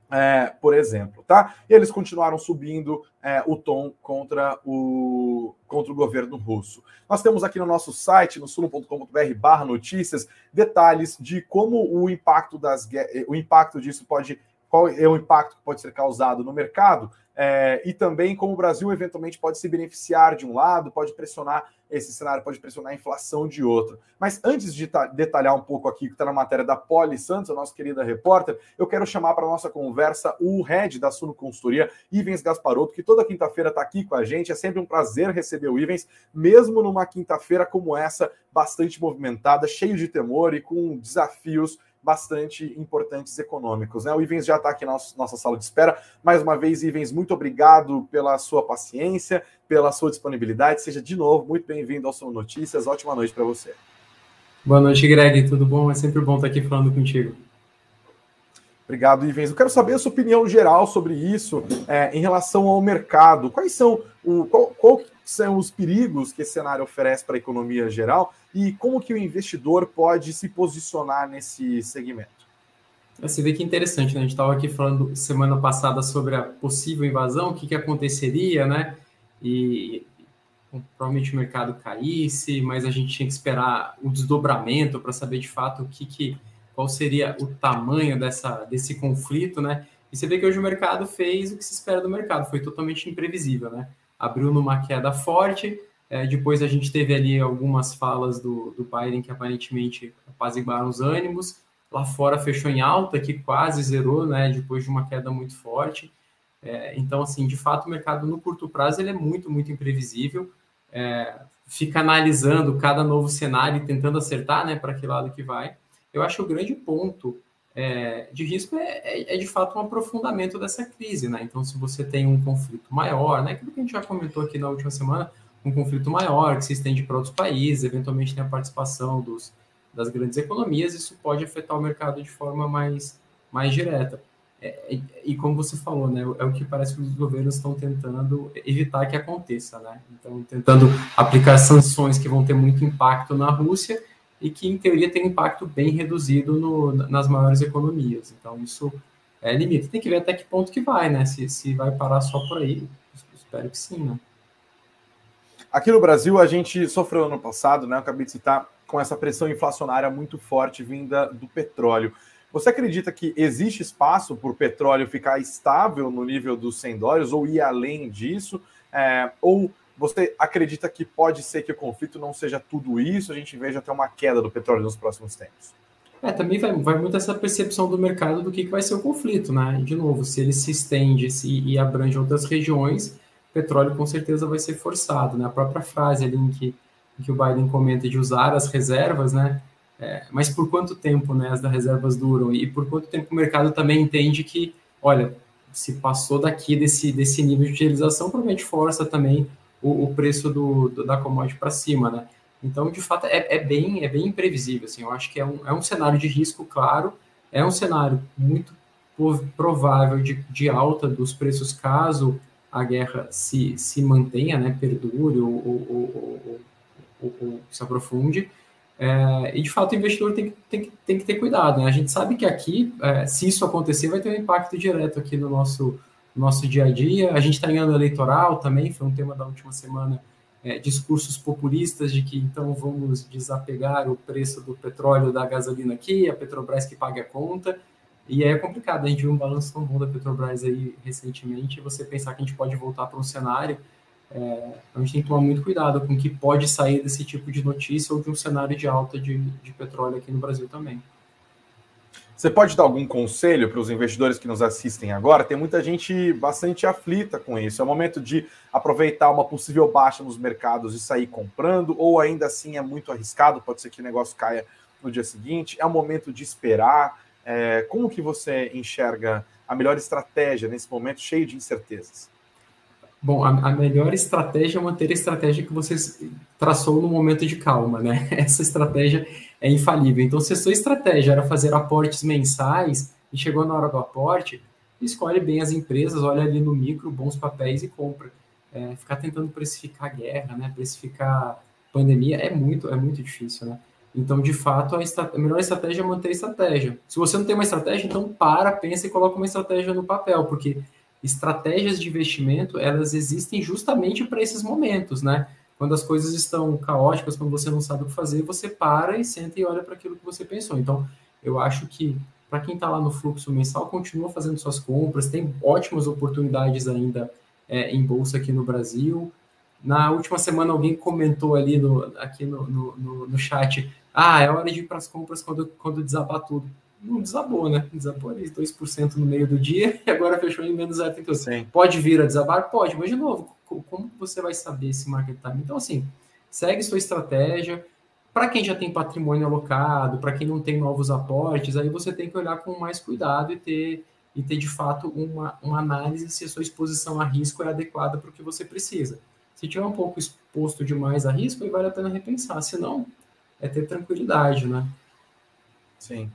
é, por exemplo, tá? E eles continuaram subindo é, o tom contra o, contra o governo russo. Nós temos aqui no nosso site, no suno.com.br barra notícias, detalhes de como o impacto, das, o impacto disso pode qual é o impacto que pode ser causado no mercado é, e também como o Brasil eventualmente pode se beneficiar de um lado, pode pressionar esse cenário, pode pressionar a inflação de outro. Mas antes de detalhar um pouco aqui que está na matéria da Poli Santos, a nossa querida repórter, eu quero chamar para a nossa conversa o head da Suno Consultoria, Ivens Gasparotto, que toda quinta-feira está aqui com a gente. É sempre um prazer receber o Ivens, mesmo numa quinta-feira como essa, bastante movimentada, cheio de temor e com desafios bastante importantes econômicos. Né? O Ivens já está aqui na nossa sala de espera. Mais uma vez, Ivens, muito obrigado pela sua paciência, pela sua disponibilidade. Seja de novo muito bem-vindo ao Som Notícias. Ótima noite para você. Boa noite, Greg. Tudo bom? É sempre bom estar aqui falando contigo. Obrigado, Ivens. Eu quero saber a sua opinião geral sobre isso é, em relação ao mercado. Quais são o, qual, qual são os perigos que esse cenário oferece para a economia geral e como que o investidor pode se posicionar nesse segmento? Você vê que interessante, né? A gente estava aqui falando semana passada sobre a possível invasão, o que, que aconteceria, né? E provavelmente o mercado caísse, mas a gente tinha que esperar o desdobramento para saber de fato o que, que qual seria o tamanho dessa, desse conflito, né? E você vê que hoje o mercado fez o que se espera do mercado, foi totalmente imprevisível, né? Abriu numa queda forte, é, depois a gente teve ali algumas falas do, do Biden que aparentemente apaziguaram os ânimos. Lá fora fechou em alta, que quase zerou, né? Depois de uma queda muito forte. É, então, assim, de fato, o mercado no curto prazo ele é muito, muito imprevisível. É, fica analisando cada novo cenário e tentando acertar, né, para que lado que vai. Eu acho que o grande ponto é, de risco é, é, é, de fato um aprofundamento dessa crise, né? Então, se você tem um conflito maior, né, aquilo que a gente já comentou aqui na última semana, um conflito maior que se estende para outros países, eventualmente tem a participação dos, das grandes economias, isso pode afetar o mercado de forma mais, mais direta. É, e, e, como você falou, né, é o que parece que os governos estão tentando evitar que aconteça, né? Então, tentando aplicar sanções que vão ter muito impacto na Rússia e que, em teoria, tem um impacto bem reduzido no, nas maiores economias. Então, isso é limite. Tem que ver até que ponto que vai, né? Se, se vai parar só por aí. Espero que sim, né? Aqui no Brasil, a gente sofreu ano passado, né? Eu acabei de citar, com essa pressão inflacionária muito forte vinda do petróleo. Você acredita que existe espaço para o petróleo ficar estável no nível dos 100 dólares ou ir além disso? É, ou você acredita que pode ser que o conflito não seja tudo isso, a gente veja até uma queda do petróleo nos próximos tempos? É, também vai, vai muito essa percepção do mercado do que, que vai ser o conflito, né? De novo, se ele se estende se, e abrange outras regiões, petróleo com certeza vai ser forçado, né? A própria frase ali em que, em que o Biden comenta de usar as reservas, né? É, mas por quanto tempo né, as reservas duram? E por quanto tempo o mercado também entende que, olha, se passou daqui desse, desse nível de utilização, provavelmente força também o, o preço do, do, da commodity para cima, né? Então, de fato, é, é, bem, é bem imprevisível, assim, eu acho que é um, é um cenário de risco, claro, é um cenário muito provável de, de alta dos preços caso a guerra se, se mantenha, né, perdure ou, ou, ou, ou se aprofunde. É, e de fato o investidor tem, tem, tem que ter cuidado. Né? A gente sabe que aqui, é, se isso acontecer, vai ter um impacto direto aqui no nosso, no nosso dia a dia. A gente está em ano eleitoral também, foi um tema da última semana. É, discursos populistas de que então vamos desapegar o preço do petróleo da gasolina aqui, a Petrobras que pague a conta. E é complicado, a gente viu um balanço tão bom da Petrobras aí recentemente, você pensar que a gente pode voltar para um cenário, é, a gente tem que tomar muito cuidado com o que pode sair desse tipo de notícia ou de um cenário de alta de, de petróleo aqui no Brasil também. Você pode dar algum conselho para os investidores que nos assistem agora? Tem muita gente bastante aflita com isso. É o momento de aproveitar uma possível baixa nos mercados e sair comprando, ou ainda assim é muito arriscado, pode ser que o negócio caia no dia seguinte. É o momento de esperar. É, como que você enxerga a melhor estratégia nesse momento cheio de incertezas? Bom, a, a, melhor estratégia é manter a estratégia que você traçou no momento de calma, né? Essa estratégia é infalível. Então, se a sua estratégia era fazer aportes mensais e chegou na hora do aporte, escolhe bem as empresas, olha ali no micro, bons papéis e compra. É, ficar tentando precificar guerra, né? Precificar pandemia é muito, é muito difícil, né? Então, de fato, a, a, melhor estratégia é manter a estratégia. Se você não tem uma estratégia, então para, pensa e coloca uma estratégia no papel, porque estratégias de investimento, elas existem justamente para esses momentos, né? Quando as coisas estão caóticas, quando você não sabe o que fazer, você para e senta e olha para aquilo que você pensou. Então, eu acho que para quem está lá no fluxo mensal, continua fazendo suas compras, tem ótimas oportunidades ainda é, em bolsa aqui no Brasil. Na última semana, alguém comentou ali no, aqui no, no, no, no chat: ah, é hora de ir para as compras quando, quando desabar tudo. Não desabou, né? Desabou ali 2% no meio do dia e agora fechou em menos 0,32. Pode vir a desabar? Pode, mas de novo, como você vai saber esse market time? Então, assim, segue sua estratégia para quem já tem patrimônio alocado, para quem não tem novos aportes, aí você tem que olhar com mais cuidado e ter, e ter de fato uma, uma análise se a sua exposição a risco é adequada para o que você precisa. Se tiver um pouco exposto demais a risco, aí vale a pena repensar. Se não, é ter tranquilidade, né? Sim.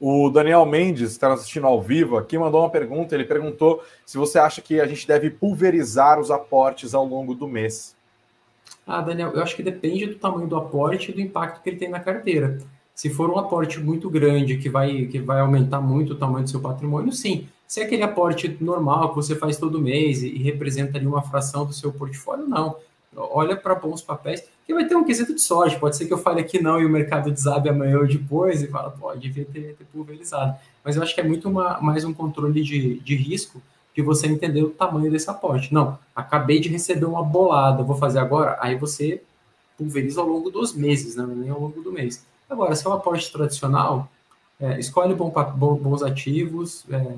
O Daniel Mendes, está assistindo ao vivo aqui, mandou uma pergunta. Ele perguntou se você acha que a gente deve pulverizar os aportes ao longo do mês. Ah, Daniel, eu acho que depende do tamanho do aporte e do impacto que ele tem na carteira. Se for um aporte muito grande, que vai, que vai aumentar muito o tamanho do seu patrimônio, sim. Se é aquele aporte normal que você faz todo mês e, e representa ali uma fração do seu portfólio, não. Olha para bons papéis, que vai ter um quesito de sorte. Pode ser que eu fale aqui não e o mercado desabe amanhã ou depois e fala, pode devia ter, ter pulverizado. Mas eu acho que é muito uma, mais um controle de, de risco de você entender o tamanho desse aporte. Não, acabei de receber uma bolada, vou fazer agora. Aí você pulveriza ao longo dos meses, né? nem ao longo do mês. Agora, se é um aporte tradicional, é, escolhe bom, bons ativos, é,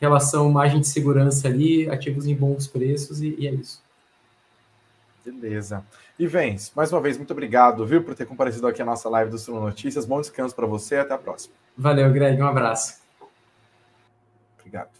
relação margem de segurança ali, ativos em bons preços e, e é isso. Beleza. E Vens, mais uma vez, muito obrigado, viu, por ter comparecido aqui a nossa live do Sul Notícias. Bom descanso para você até a próxima. Valeu, Greg. Um abraço. Obrigado.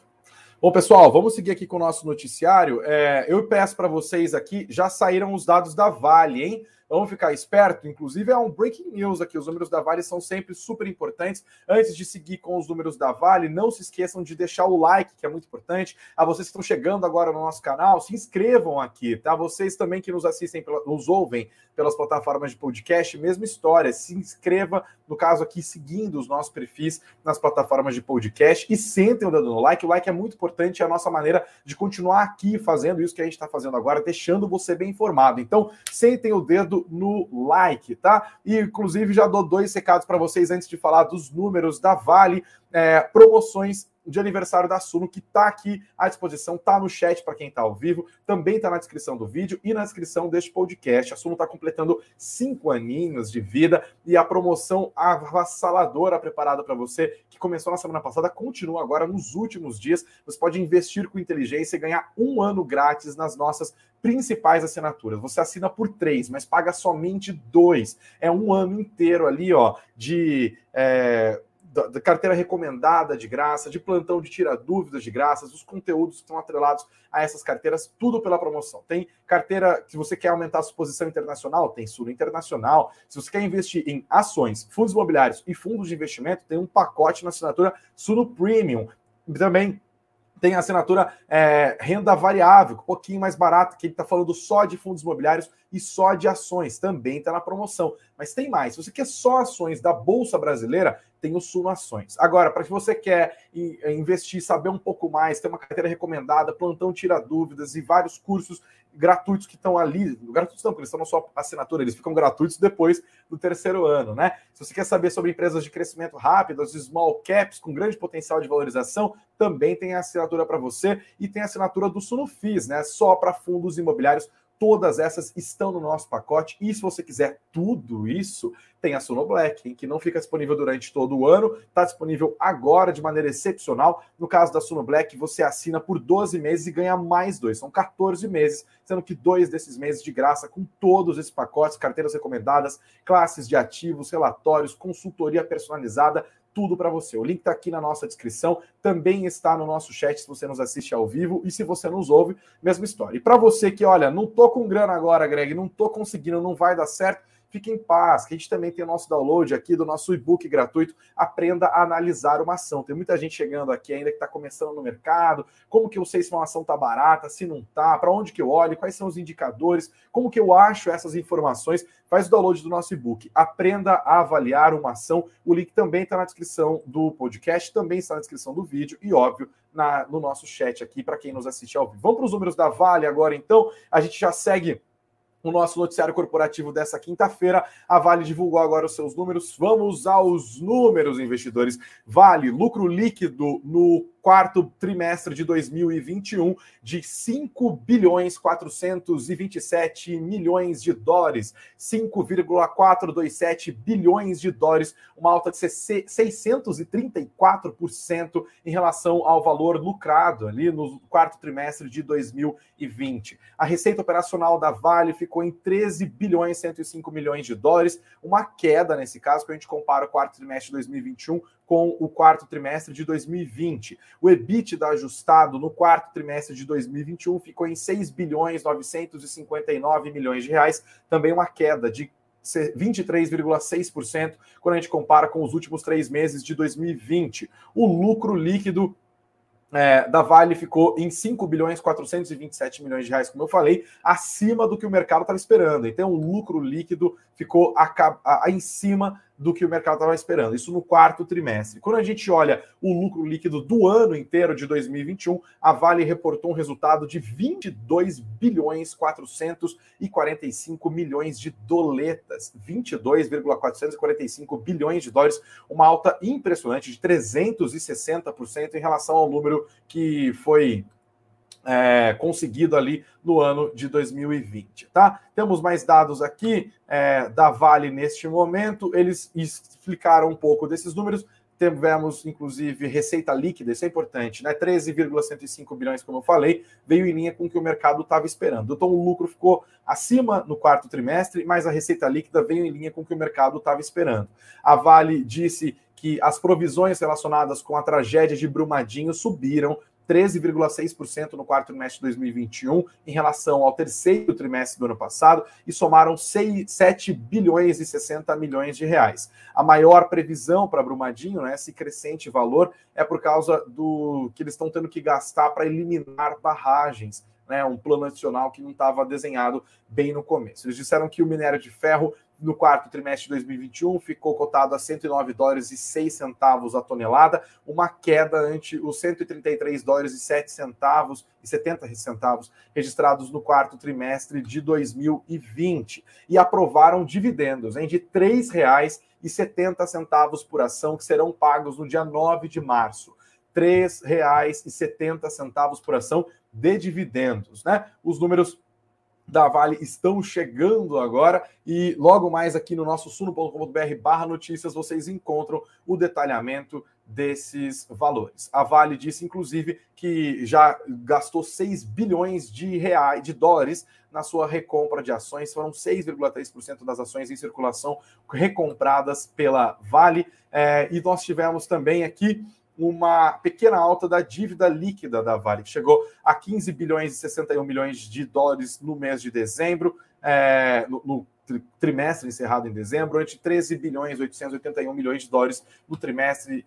Bom, pessoal, vamos seguir aqui com o nosso noticiário. É, eu peço para vocês aqui, já saíram os dados da Vale, hein? Vamos ficar esperto. Inclusive, é um breaking news aqui. Os números da Vale são sempre super importantes. Antes de seguir com os números da Vale, não se esqueçam de deixar o like, que é muito importante. A vocês que estão chegando agora no nosso canal, se inscrevam aqui, tá? Vocês também que nos assistem, nos ouvem pelas plataformas de podcast, mesma história. Se inscreva, no caso aqui, seguindo os nossos perfis nas plataformas de podcast e sentem o dedo no like. O like é muito importante, é a nossa maneira de continuar aqui fazendo isso que a gente está fazendo agora, deixando você bem informado. Então, sentem o dedo no like, tá? E inclusive já dou dois recados para vocês antes de falar dos números da Vale, é, promoções de aniversário da Suno, que está aqui à disposição, está no chat para quem está ao vivo, também está na descrição do vídeo e na descrição deste podcast. A Suno está completando cinco aninhos de vida e a promoção avassaladora preparada para você, que começou na semana passada, continua agora nos últimos dias. Você pode investir com inteligência e ganhar um ano grátis nas nossas principais assinaturas. Você assina por três, mas paga somente dois. É um ano inteiro ali, ó, de. É da, da, carteira recomendada de graça, de plantão de tira dúvidas de graça, os conteúdos que estão atrelados a essas carteiras, tudo pela promoção. Tem carteira, se você quer aumentar a sua posição internacional, tem Sul Internacional. Se você quer investir em ações, fundos imobiliários e fundos de investimento, tem um pacote na assinatura Suno Premium. Também tem a assinatura é, renda variável, um pouquinho mais barata, que ele está falando só de fundos imobiliários e só de ações, também está na promoção. Mas tem mais, se você quer só ações da Bolsa Brasileira, tem o Suno Ações. Agora, para que você quer investir, saber um pouco mais, ter uma carteira recomendada, plantão tira dúvidas e vários cursos gratuitos que estão ali, gratuitos não, porque eles estão na sua assinatura, eles ficam gratuitos depois do terceiro ano, né? Se você quer saber sobre empresas de crescimento rápido, as small caps com grande potencial de valorização, também tem a assinatura para você e tem a assinatura do Sunofis, né? Só para fundos imobiliários Todas essas estão no nosso pacote. E se você quiser tudo isso, tem a Suno Black, hein, que não fica disponível durante todo o ano, está disponível agora de maneira excepcional. No caso da Suno Black, você assina por 12 meses e ganha mais dois. São 14 meses, sendo que dois desses meses de graça com todos esses pacotes, carteiras recomendadas, classes de ativos, relatórios, consultoria personalizada tudo para você. O link está aqui na nossa descrição, também está no nosso chat se você nos assiste ao vivo e se você nos ouve, mesma história. E para você que, olha, não tô com grana agora, Greg, não tô conseguindo, não vai dar certo, fique em paz, que a gente também tem o nosso download aqui do nosso e-book gratuito, Aprenda a Analisar uma Ação. Tem muita gente chegando aqui ainda que está começando no mercado, como que eu sei se uma ação está barata, se não está, para onde que eu olho, quais são os indicadores, como que eu acho essas informações, faz o download do nosso e-book, Aprenda a Avaliar uma Ação, o link também está na descrição do podcast, também está na descrição do vídeo e, óbvio, na, no nosso chat aqui para quem nos assiste ao vivo. Vamos para os números da Vale agora, então, a gente já segue o nosso noticiário corporativo dessa quinta-feira. A Vale divulgou agora os seus números. Vamos aos números, investidores. Vale, lucro líquido no quarto trimestre de 2021 de 5 bilhões 427 milhões de dólares, 5,427 bilhões de dólares, uma alta de 634% em relação ao valor lucrado ali no quarto trimestre de 2020. A receita operacional da Vale ficou em 13 bilhões 105 milhões de dólares, uma queda nesse caso, quando a gente compara o quarto trimestre de 2021 com o quarto trimestre de 2020. O EBITDA ajustado no quarto trimestre de 2021 ficou em 6 bilhões 959 milhões de reais, também uma queda de 23,6% quando a gente compara com os últimos três meses de 2020. O lucro líquido é, da Vale ficou em 5 bilhões 427 milhões de reais, como eu falei, acima do que o mercado estava esperando. Então, o lucro líquido ficou a, a, a, em cima do que o mercado estava esperando. Isso no quarto trimestre. Quando a gente olha o lucro líquido do ano inteiro de 2021, a Vale reportou um resultado de 22 bilhões 445 milhões de doletas, 22,445 bilhões de dólares, uma alta impressionante de 360% em relação ao número que foi é, conseguido ali no ano de 2020, tá? Temos mais dados aqui é, da Vale neste momento. Eles explicaram um pouco desses números. Tivemos, inclusive, receita líquida, isso é importante, né? 13,105 bilhões, como eu falei, veio em linha com o que o mercado estava esperando. Então, o lucro ficou acima no quarto trimestre, mas a receita líquida veio em linha com o que o mercado estava esperando. A Vale disse que as provisões relacionadas com a tragédia de Brumadinho subiram 13,6% no quarto trimestre de 2021 em relação ao terceiro trimestre do ano passado e somaram 6, 7 bilhões e 60 milhões de reais. A maior previsão para Brumadinho, né, esse crescente valor, é por causa do que eles estão tendo que gastar para eliminar barragens. Né, um plano adicional que não estava desenhado bem no começo. Eles disseram que o minério de ferro no quarto trimestre de 2021 ficou cotado a 109 dólares e 6 centavos a tonelada, uma queda ante os 133 dólares e 7 centavos e 70 centavos registrados no quarto trimestre de 2020 e aprovaram dividendos hein, de R$ 3,70 por ação que serão pagos no dia 9 de março. R$ 3,70 por ação de dividendos, né? Os números da Vale estão chegando agora e logo mais aqui no nosso suno.com.br barra notícias vocês encontram o detalhamento desses valores. A Vale disse, inclusive, que já gastou 6 bilhões de reais, de dólares na sua recompra de ações. Foram 6,3% das ações em circulação recompradas pela Vale. É, e nós tivemos também aqui uma pequena alta da dívida líquida da Vale, que chegou a 15 bilhões e 61 milhões de dólares no mês de dezembro, é, no, no, trimestre encerrado em dezembro, ante 13 bilhões e 881 milhões de dólares no trimestre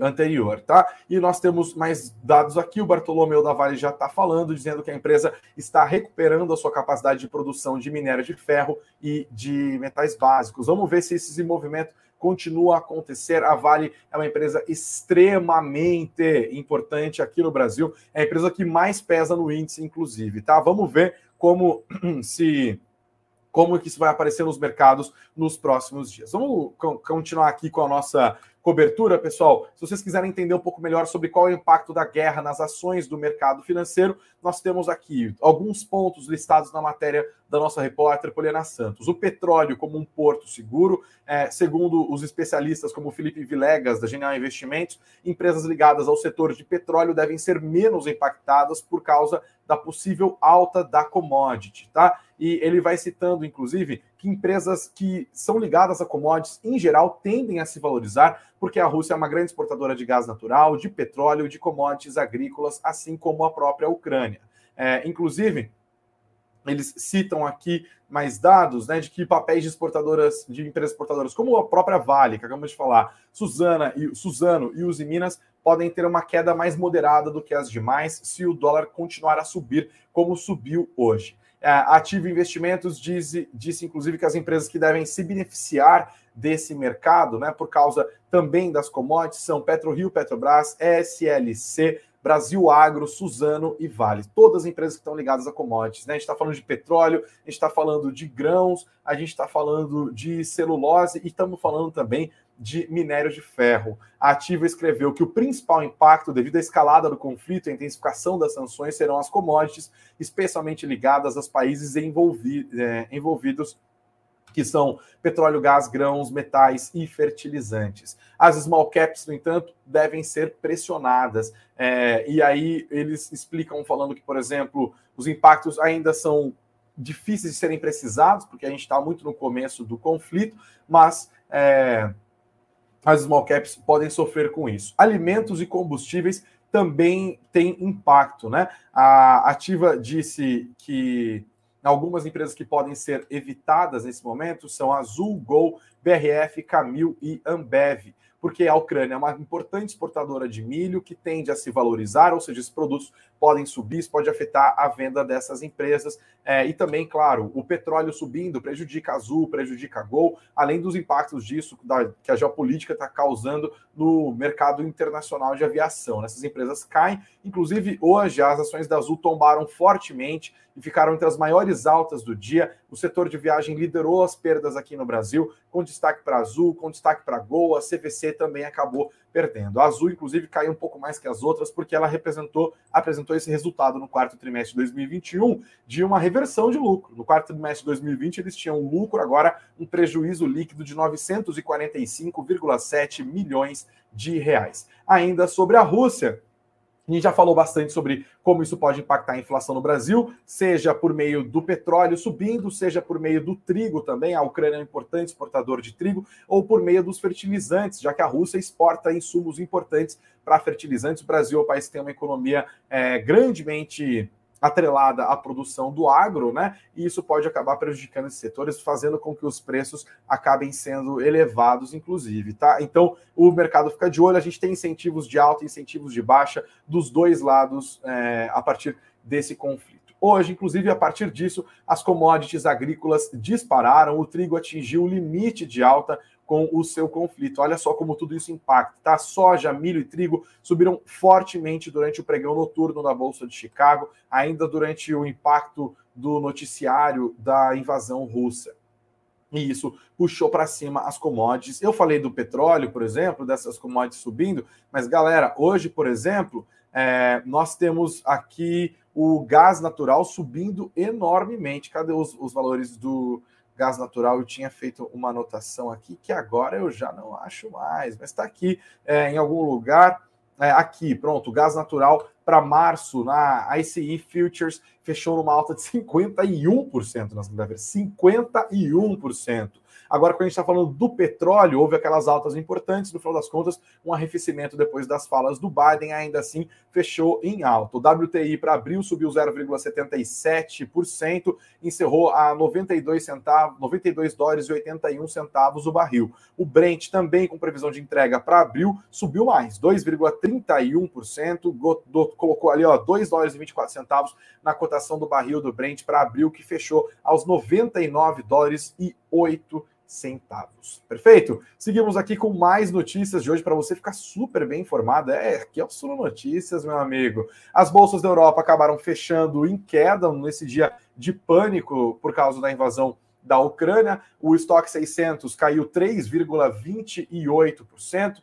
anterior, tá? E nós temos mais dados aqui. O Bartolomeu da Vale já está falando, dizendo que a empresa está recuperando a sua capacidade de produção de minério de ferro e de metais básicos. Vamos ver se esse movimento continua a acontecer. A Vale é uma empresa extremamente importante aqui no Brasil, é a empresa que mais pesa no índice, inclusive, tá? Vamos ver como se como que isso vai aparecer nos mercados nos próximos dias. Vamos continuar aqui com a nossa cobertura, pessoal. Se vocês quiserem entender um pouco melhor sobre qual é o impacto da guerra nas ações do mercado financeiro, nós temos aqui alguns pontos listados na matéria da nossa repórter Poliana Santos. O petróleo como um porto seguro, é, segundo os especialistas como Felipe Vilegas, da Genial Investimentos, empresas ligadas ao setor de petróleo devem ser menos impactadas por causa da possível alta da commodity, tá? E ele vai citando, inclusive, que empresas que são ligadas a commodities, em geral, tendem a se valorizar, porque a Rússia é uma grande exportadora de gás natural, de petróleo, de commodities agrícolas, assim como a própria Ucrânia. É, inclusive, eles citam aqui mais dados né, de que papéis de exportadoras, de empresas exportadoras, como a própria Vale, que acabamos de falar, Suzana e Suzano e Uzi Minas, podem ter uma queda mais moderada do que as demais se o dólar continuar a subir como subiu hoje. É, Ativo Investimentos diz, disse, inclusive, que as empresas que devem se beneficiar desse mercado, né, por causa também das commodities, são PetroRio, Petrobras, SLC, Brasil Agro, Suzano e Vale. Todas as empresas que estão ligadas a commodities. Né? A gente está falando de petróleo, a gente está falando de grãos, a gente está falando de celulose e estamos falando também de minério de ferro. A Ativa escreveu que o principal impacto devido à escalada do conflito e à intensificação das sanções serão as commodities, especialmente ligadas aos países envolvi é, envolvidos que são petróleo, gás, grãos, metais e fertilizantes. As small caps, no entanto, devem ser pressionadas. É, e aí eles explicam falando que, por exemplo, os impactos ainda são difíceis de serem precisados, porque a gente está muito no começo do conflito, mas é, as small caps podem sofrer com isso. Alimentos e combustíveis também têm impacto, né? A Ativa disse que algumas empresas que podem ser evitadas nesse momento são Azul, Gol, BRF, Camil e Ambev porque a Ucrânia é uma importante exportadora de milho que tende a se valorizar, ou seja, esses produtos podem subir, isso pode afetar a venda dessas empresas. É, e também, claro, o petróleo subindo prejudica Azul, prejudica Gol, além dos impactos disso da, que a geopolítica está causando no mercado internacional de aviação. Essas empresas caem, inclusive hoje as ações da Azul tombaram fortemente e ficaram entre as maiores altas do dia. O setor de viagem liderou as perdas aqui no Brasil, com destaque para Azul, com destaque para Gol, a CVC também acabou perdendo. A Azul, inclusive, caiu um pouco mais que as outras, porque ela representou, apresentou esse resultado no quarto trimestre de 2021 de uma reversão de lucro. No quarto trimestre de 2020, eles tinham um lucro, agora um prejuízo líquido de 945,7 milhões de reais. Ainda sobre a Rússia, a gente já falou bastante sobre como isso pode impactar a inflação no Brasil, seja por meio do petróleo subindo, seja por meio do trigo também. A Ucrânia é um importante exportador de trigo, ou por meio dos fertilizantes, já que a Rússia exporta insumos importantes para fertilizantes. O Brasil é um país que tem uma economia é, grandemente atrelada à produção do agro, né? E isso pode acabar prejudicando esses setores, fazendo com que os preços acabem sendo elevados, inclusive, tá? Então, o mercado fica de olho, a gente tem incentivos de alta, incentivos de baixa dos dois lados é, a partir desse conflito. Hoje, inclusive, a partir disso, as commodities agrícolas dispararam, o trigo atingiu o limite de alta, com o seu conflito. Olha só como tudo isso impacta, tá? Soja, milho e trigo subiram fortemente durante o pregão noturno da Bolsa de Chicago, ainda durante o impacto do noticiário da invasão russa. E isso puxou para cima as commodities. Eu falei do petróleo, por exemplo, dessas commodities subindo, mas galera, hoje, por exemplo, é, nós temos aqui o gás natural subindo enormemente. Cadê os, os valores do, gás natural, eu tinha feito uma anotação aqui que agora eu já não acho mais, mas está aqui é, em algum lugar. É, aqui, pronto, gás natural para março na ICE Futures fechou numa alta de 51% na segunda-feira. 51%. Agora, quando a gente está falando do petróleo, houve aquelas altas importantes, no final das contas, um arrefecimento depois das falas do Biden, ainda assim fechou em alto. O WTI para abril subiu 0,77%, encerrou a 92 centavos, 92 dólares e 81 centavos o barril. O Brent também com previsão de entrega para abril subiu mais, 2,31%, colocou ali ó 2 dólares e 24 centavos na cotação do barril do Brent para abril que fechou aos 99 dólares e 8 centavos. Perfeito? Seguimos aqui com mais notícias de hoje para você ficar super bem informado. É, aqui é o Notícias, meu amigo. As bolsas da Europa acabaram fechando em queda nesse dia de pânico por causa da invasão da Ucrânia. O estoque 600 caiu 3,28%.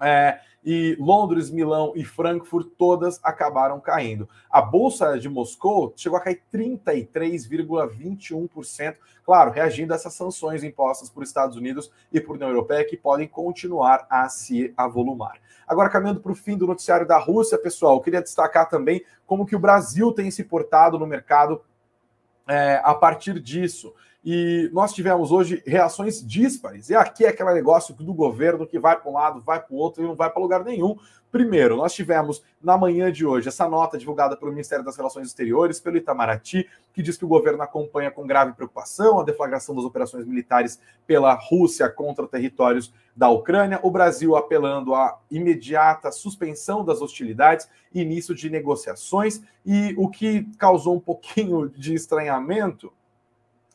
É, e Londres, Milão e Frankfurt todas acabaram caindo. A bolsa de Moscou chegou a cair 33,21%, claro, reagindo a essas sanções impostas por Estados Unidos e por União Europeia que podem continuar a se avolumar. Agora, caminhando para o fim do noticiário da Rússia, pessoal, queria destacar também como que o Brasil tem se portado no mercado é, a partir disso. E nós tivemos hoje reações díspares. E aqui é aquele negócio do governo que vai para um lado, vai para o outro e não vai para lugar nenhum. Primeiro, nós tivemos na manhã de hoje essa nota divulgada pelo Ministério das Relações Exteriores, pelo Itamaraty, que diz que o governo acompanha com grave preocupação a deflagração das operações militares pela Rússia contra territórios da Ucrânia, o Brasil apelando à imediata suspensão das hostilidades início de negociações. E o que causou um pouquinho de estranhamento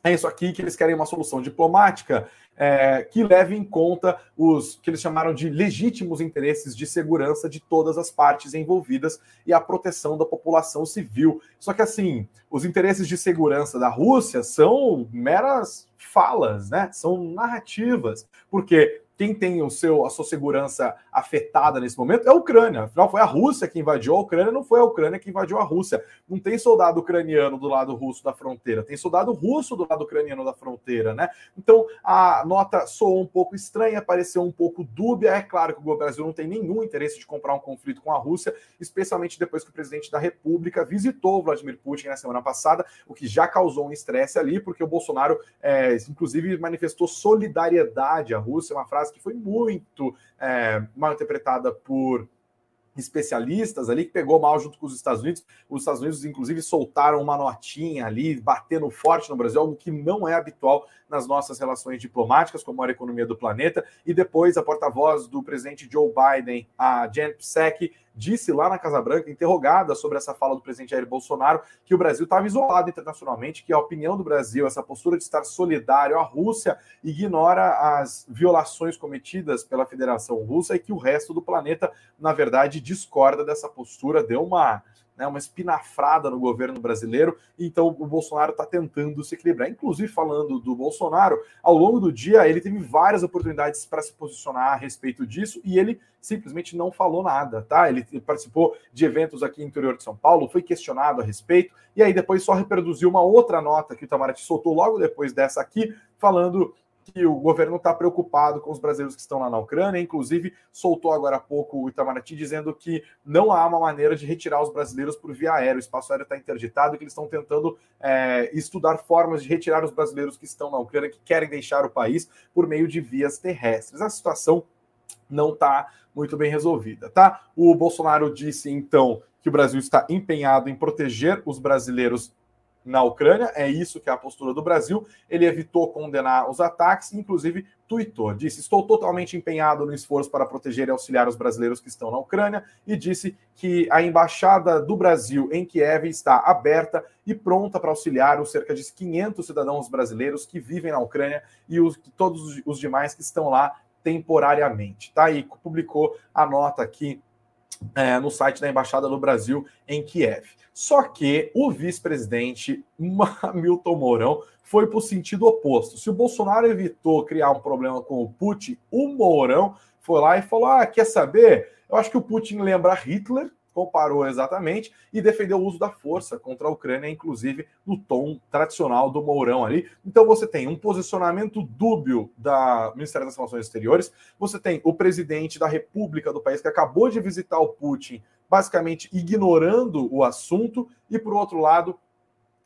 é isso aqui que eles querem uma solução diplomática é, que leve em conta os que eles chamaram de legítimos interesses de segurança de todas as partes envolvidas e a proteção da população civil. Só que assim, os interesses de segurança da Rússia são meras falas, né? São narrativas, porque quem tem o seu, a sua segurança afetada nesse momento é a Ucrânia. Afinal, foi a Rússia que invadiu a Ucrânia, não foi a Ucrânia que invadiu a Rússia. Não tem soldado ucraniano do lado russo da fronteira, tem soldado russo do lado ucraniano da fronteira, né? Então a nota soou um pouco estranha, pareceu um pouco dúbia. É claro que o Brasil não tem nenhum interesse de comprar um conflito com a Rússia, especialmente depois que o presidente da República visitou Vladimir Putin na semana passada, o que já causou um estresse ali, porque o Bolsonaro, é, inclusive, manifestou solidariedade à Rússia, uma frase frase que foi muito é, mal interpretada por especialistas ali, que pegou mal junto com os Estados Unidos. Os Estados Unidos, inclusive, soltaram uma notinha ali, batendo forte no Brasil, algo que não é habitual nas nossas relações diplomáticas com a maior economia do planeta. E depois, a porta-voz do presidente Joe Biden, a Jen Psaki, disse lá na Casa Branca, interrogada sobre essa fala do presidente Jair Bolsonaro, que o Brasil estava isolado internacionalmente, que a opinião do Brasil, essa postura de estar solidário à Rússia, ignora as violações cometidas pela Federação Russa e que o resto do planeta, na verdade, discorda dessa postura, deu uma né, uma espinafrada no governo brasileiro, então o Bolsonaro está tentando se equilibrar. Inclusive, falando do Bolsonaro, ao longo do dia ele teve várias oportunidades para se posicionar a respeito disso e ele simplesmente não falou nada, tá? Ele participou de eventos aqui no interior de São Paulo, foi questionado a respeito, e aí depois só reproduziu uma outra nota que o Itamaraty soltou logo depois dessa aqui, falando que o governo está preocupado com os brasileiros que estão lá na Ucrânia, inclusive soltou agora há pouco o Itamaraty dizendo que não há uma maneira de retirar os brasileiros por via aérea, o espaço aéreo está interditado que eles estão tentando é, estudar formas de retirar os brasileiros que estão na Ucrânia, que querem deixar o país por meio de vias terrestres. A situação não está muito bem resolvida, tá? O Bolsonaro disse então que o Brasil está empenhado em proteger os brasileiros na Ucrânia, é isso que é a postura do Brasil. Ele evitou condenar os ataques, inclusive tuitou, disse: "Estou totalmente empenhado no esforço para proteger e auxiliar os brasileiros que estão na Ucrânia" e disse que a embaixada do Brasil em Kiev está aberta e pronta para auxiliar os cerca de 500 cidadãos brasileiros que vivem na Ucrânia e os, todos os demais que estão lá temporariamente. Tá aí publicou a nota aqui é, no site da Embaixada do Brasil em Kiev. Só que o vice-presidente Hamilton Mourão foi para o sentido oposto. Se o Bolsonaro evitou criar um problema com o Putin, o Mourão foi lá e falou: Ah, quer saber? Eu acho que o Putin lembra Hitler comparou exatamente e defendeu o uso da força contra a Ucrânia, inclusive no tom tradicional do Mourão ali. Então você tem um posicionamento dúbio da Ministério das Relações Exteriores, você tem o presidente da República do país que acabou de visitar o Putin, basicamente ignorando o assunto, e por outro lado,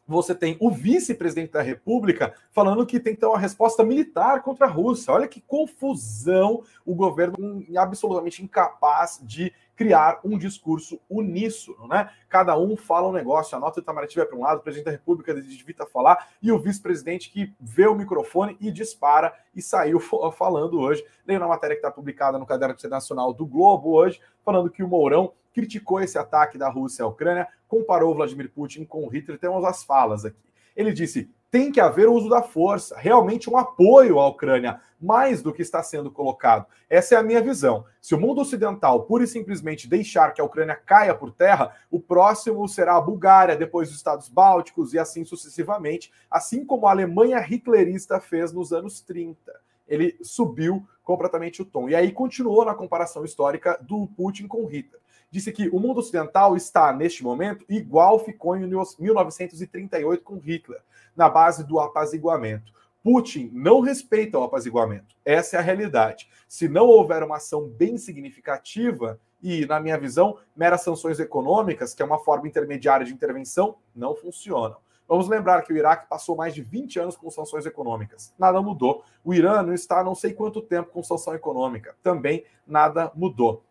você tem o vice-presidente da República falando que tem que ter uma resposta militar contra a Rússia. Olha que confusão o governo absolutamente incapaz de criar um discurso uníssono, né? Cada um fala um negócio, a nota Itamaraty vai para um lado, o presidente da República evita falar, e o vice-presidente que vê o microfone e dispara e saiu falando hoje. Leio na matéria que está publicada no Caderno Internacional do Globo hoje, falando que o Mourão criticou esse ataque da Rússia à Ucrânia, comparou Vladimir Putin com o Hitler, temos as falas aqui. Ele disse: tem que haver o uso da força, realmente um apoio à Ucrânia, mais do que está sendo colocado. Essa é a minha visão. Se o mundo ocidental pura e simplesmente deixar que a Ucrânia caia por terra, o próximo será a Bulgária, depois os Estados Bálticos e assim sucessivamente, assim como a Alemanha hitlerista fez nos anos 30. Ele subiu completamente o tom. E aí continuou na comparação histórica do Putin com Hitler disse que o mundo ocidental está, neste momento, igual ficou em 1938 com Hitler, na base do apaziguamento. Putin não respeita o apaziguamento. Essa é a realidade. Se não houver uma ação bem significativa, e, na minha visão, meras sanções econômicas, que é uma forma intermediária de intervenção, não funcionam. Vamos lembrar que o Iraque passou mais de 20 anos com sanções econômicas. Nada mudou. O Irã não está não sei quanto tempo com sanção econômica. Também nada mudou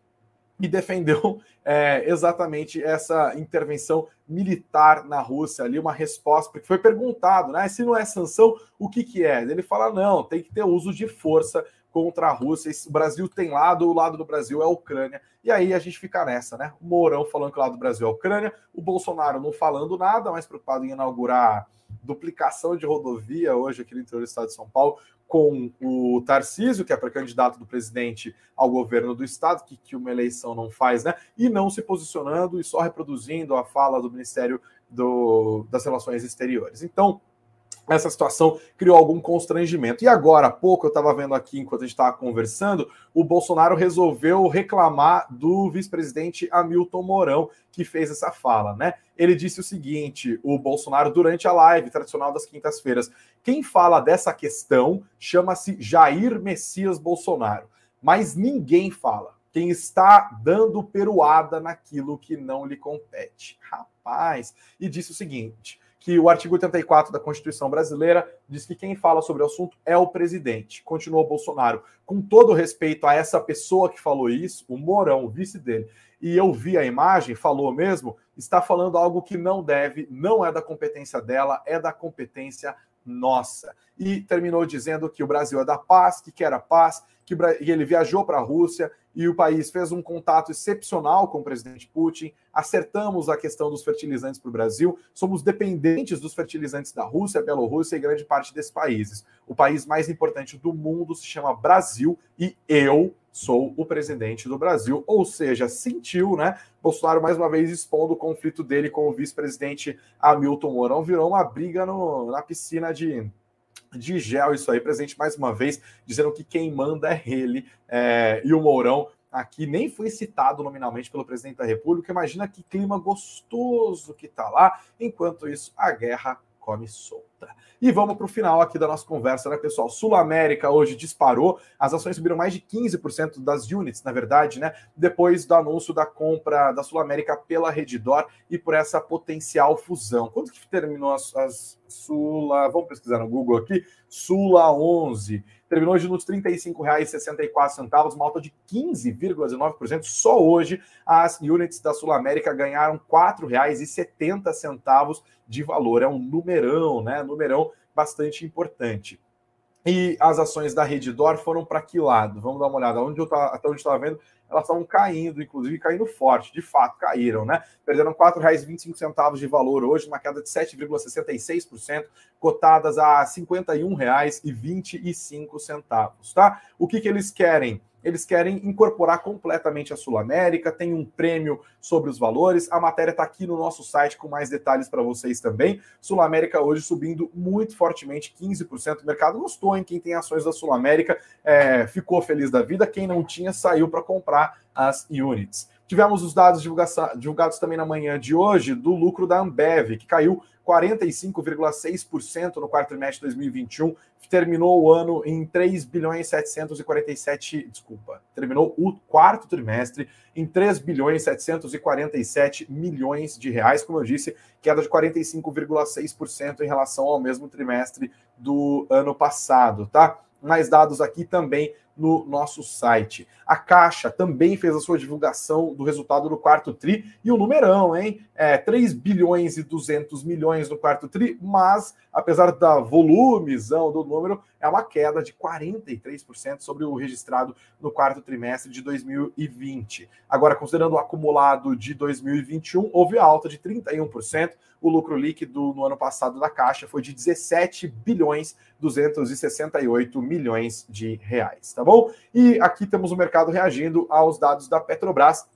e defendeu é, exatamente essa intervenção militar na Rússia ali, uma resposta, porque foi perguntado, né? Se não é sanção, o que, que é? Ele fala: não, tem que ter uso de força contra a Rússia. O Brasil tem lado, o lado do Brasil é a Ucrânia. E aí a gente fica nessa, né? O Mourão falando que o lado do Brasil é a Ucrânia, o Bolsonaro não falando nada, mais preocupado em inaugurar duplicação de rodovia hoje aqui no interior do estado de São Paulo, com o Tarcísio, que é pré-candidato do presidente ao governo do estado, que, que uma eleição não faz, né? E não se posicionando e só reproduzindo a fala do Ministério do, das Relações Exteriores. Então, essa situação criou algum constrangimento. E agora há pouco, eu estava vendo aqui enquanto a gente estava conversando, o Bolsonaro resolveu reclamar do vice-presidente Hamilton Mourão, que fez essa fala, né? Ele disse o seguinte: o Bolsonaro, durante a live tradicional das quintas-feiras, quem fala dessa questão chama-se Jair Messias Bolsonaro, mas ninguém fala. Quem está dando peruada naquilo que não lhe compete. Rapaz, e disse o seguinte que o artigo 84 da Constituição brasileira diz que quem fala sobre o assunto é o presidente. Continuou Bolsonaro. Com todo respeito a essa pessoa que falou isso, o Mourão, o vice dele, e eu vi a imagem, falou mesmo, está falando algo que não deve, não é da competência dela, é da competência nossa. E terminou dizendo que o Brasil é da paz, que quer a paz, que ele viajou para a Rússia e o país fez um contato excepcional com o presidente Putin. Acertamos a questão dos fertilizantes para o Brasil. Somos dependentes dos fertilizantes da Rússia, Bielorrússia e grande parte desses países. O país mais importante do mundo se chama Brasil e eu sou o presidente do Brasil. Ou seja, sentiu, né? Bolsonaro mais uma vez expondo o conflito dele com o vice-presidente Hamilton Mourão. Virou uma briga no, na piscina de de gel, isso aí, presente mais uma vez, dizendo que quem manda é ele é, e o Mourão aqui nem foi citado nominalmente pelo presidente da República. Imagina que clima gostoso que tá lá. Enquanto isso, a guerra come solta. E vamos para o final aqui da nossa conversa, né, pessoal? Sul América hoje disparou, as ações subiram mais de 15% das units, na verdade, né? Depois do anúncio da compra da Sul América pela Redditor e por essa potencial fusão. Quando que terminou as, as Sula? Vamos pesquisar no Google aqui. Sula 11 terminou hoje nos R$ 35,64, uma alta de 15,19%. Só hoje as units da Sul América ganharam R$ 4,70 de valor. É um numerão, né? Numerão bastante importante. E as ações da Redditor foram para que lado? Vamos dar uma olhada. Onde tá, até onde estava vendo, elas estavam caindo, inclusive caindo forte, de fato, caíram, né? Perderam R$ 4,25 de valor hoje, uma queda de 7,66%, cotadas a R$ 51,25, tá? O que, que eles querem? Eles querem incorporar completamente a Sul América, tem um prêmio sobre os valores. A matéria está aqui no nosso site com mais detalhes para vocês também. Sul América hoje subindo muito fortemente, 15%. O mercado gostou, hein? Quem tem ações da Sul América é, ficou feliz da vida, quem não tinha saiu para comprar as units. Tivemos os dados divulgados também na manhã de hoje do lucro da Ambev, que caiu 45,6% no quarto trimestre de 2021, terminou o ano em 3 bilhões 747, desculpa, terminou o quarto trimestre em 3 bilhões 747 milhões de reais, como eu disse, queda de 45,6% em relação ao mesmo trimestre do ano passado, tá? Mais dados aqui também no nosso site. A Caixa também fez a sua divulgação do resultado do quarto TRI e o numerão, hein? É 3 bilhões e 200 milhões no quarto TRI, mas apesar da volumezão do número, é uma queda de 43% sobre o registrado no quarto trimestre de 2020. Agora, considerando o acumulado de 2021, houve alta de 31%. O lucro líquido no ano passado da Caixa foi de 17 bilhões 268 milhões de reais, tá bom? E aqui temos o mercado reagindo aos dados da Petrobras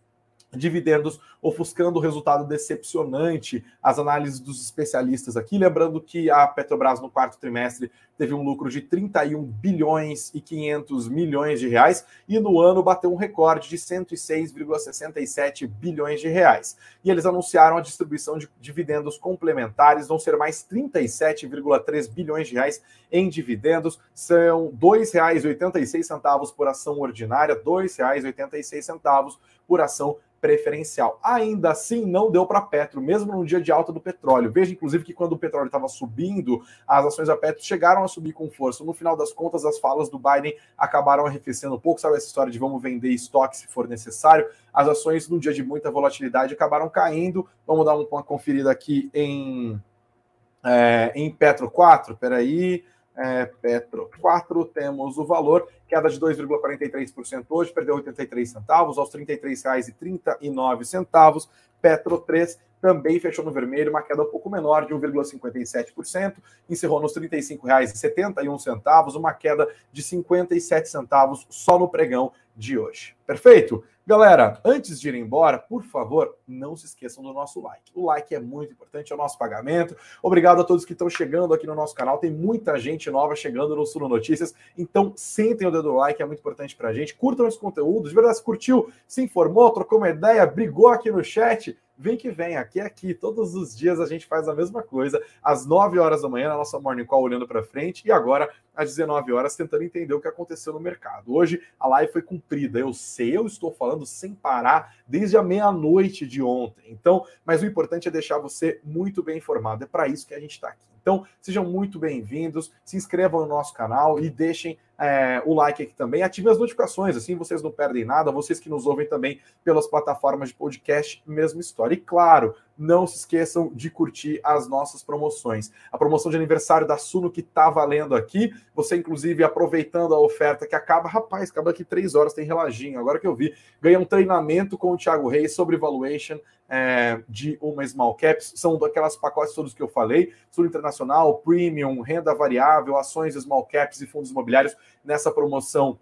dividendos ofuscando o resultado decepcionante, as análises dos especialistas aqui. Lembrando que a Petrobras no quarto trimestre teve um lucro de 31 bilhões e 500 milhões de reais e no ano bateu um recorde de 106,67 bilhões de reais. E eles anunciaram a distribuição de dividendos complementares, vão ser mais 37,3 bilhões de reais em dividendos, são R$ 2,86 por ação ordinária, R$ 2,86 por ação preferencial. Ainda assim, não deu para Petro, mesmo no dia de alta do petróleo. Veja, inclusive, que quando o petróleo estava subindo, as ações da Petro chegaram a subir com força. No final das contas, as falas do Biden acabaram arrefecendo um pouco. Sabe essa história de vamos vender estoque se for necessário? As ações, num dia de muita volatilidade, acabaram caindo. Vamos dar uma conferida aqui em, é, em Petro 4. Peraí é, Petro 4, temos o valor, queda de 2,43% hoje, perdeu 83 centavos, aos R$ 33,39. Petro 3, também fechou no vermelho, uma queda um pouco menor de 1,57%, encerrou nos R$ 35,71, uma queda de 57 centavos só no pregão de hoje. Perfeito? Galera, antes de ir embora, por favor, não se esqueçam do nosso like. O like é muito importante, é o nosso pagamento. Obrigado a todos que estão chegando aqui no nosso canal. Tem muita gente nova chegando no Suno Notícias, então sentem o dedo do like, é muito importante pra gente. Curtam esse conteúdo. De verdade, se curtiu, se informou, trocou uma ideia, brigou aqui no chat, vem que vem, aqui é aqui. Todos os dias a gente faz a mesma coisa, às 9 horas da manhã, na nossa Morning Call, olhando para frente, e agora às 19 horas, tentando entender o que aconteceu no mercado. Hoje a live foi cumprida, eu sei, eu estou falando sem parar desde a meia-noite de ontem. Então, mas o importante é deixar você muito bem informado. É para isso que a gente está aqui. Então, sejam muito bem-vindos, se inscrevam no nosso canal e deixem é, o like aqui também. Ativem as notificações, assim vocês não perdem nada. Vocês que nos ouvem também pelas plataformas de podcast, mesma história. E claro, não se esqueçam de curtir as nossas promoções. A promoção de aniversário da Suno que está valendo aqui. Você, inclusive, aproveitando a oferta que acaba, rapaz, acaba aqui três horas, tem reloginho. Agora que eu vi, ganha um treinamento com o Thiago Reis sobre valuation é, de uma small caps. São daquelas pacotes todos que eu falei: Sul Internacional, Premium, renda variável, ações small caps e fundos imobiliários nessa promoção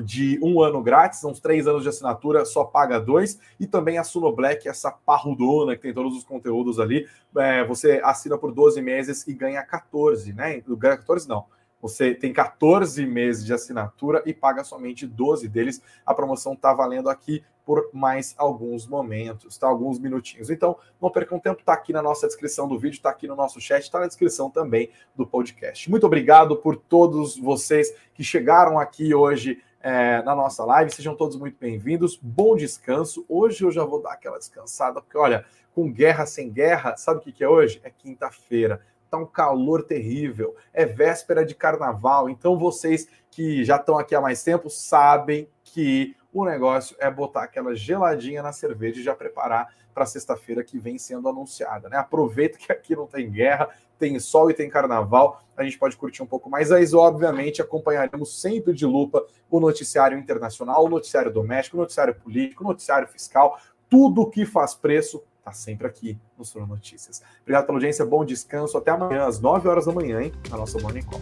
de um ano grátis, uns três anos de assinatura, só paga dois, e também a Suno Black, essa parrudona que tem todos os conteúdos ali, é, você assina por 12 meses e ganha 14, né? Ganha 14 não. Você tem 14 meses de assinatura e paga somente 12 deles. A promoção está valendo aqui por mais alguns momentos, tá? Alguns minutinhos. Então, não percam tempo, tá aqui na nossa descrição do vídeo, tá aqui no nosso chat, tá na descrição também do podcast. Muito obrigado por todos vocês que chegaram aqui hoje é, na nossa live. Sejam todos muito bem-vindos. Bom descanso. Hoje eu já vou dar aquela descansada, porque olha, com guerra sem guerra, sabe o que, que é hoje? É quinta-feira. Tá um calor terrível. É véspera de carnaval. Então vocês que já estão aqui há mais tempo sabem que o negócio é botar aquela geladinha na cerveja e já preparar para sexta-feira que vem sendo anunciada, né? Aproveita que aqui não tem guerra, tem sol e tem carnaval, a gente pode curtir um pouco mais. Mas, obviamente, acompanharemos sempre de lupa o noticiário internacional, o noticiário doméstico, o noticiário político, o noticiário fiscal, tudo que faz preço está sempre aqui no Sul Notícias. Obrigado pela audiência, bom descanso, até amanhã às 9 horas da manhã, hein, na nossa Morning Call.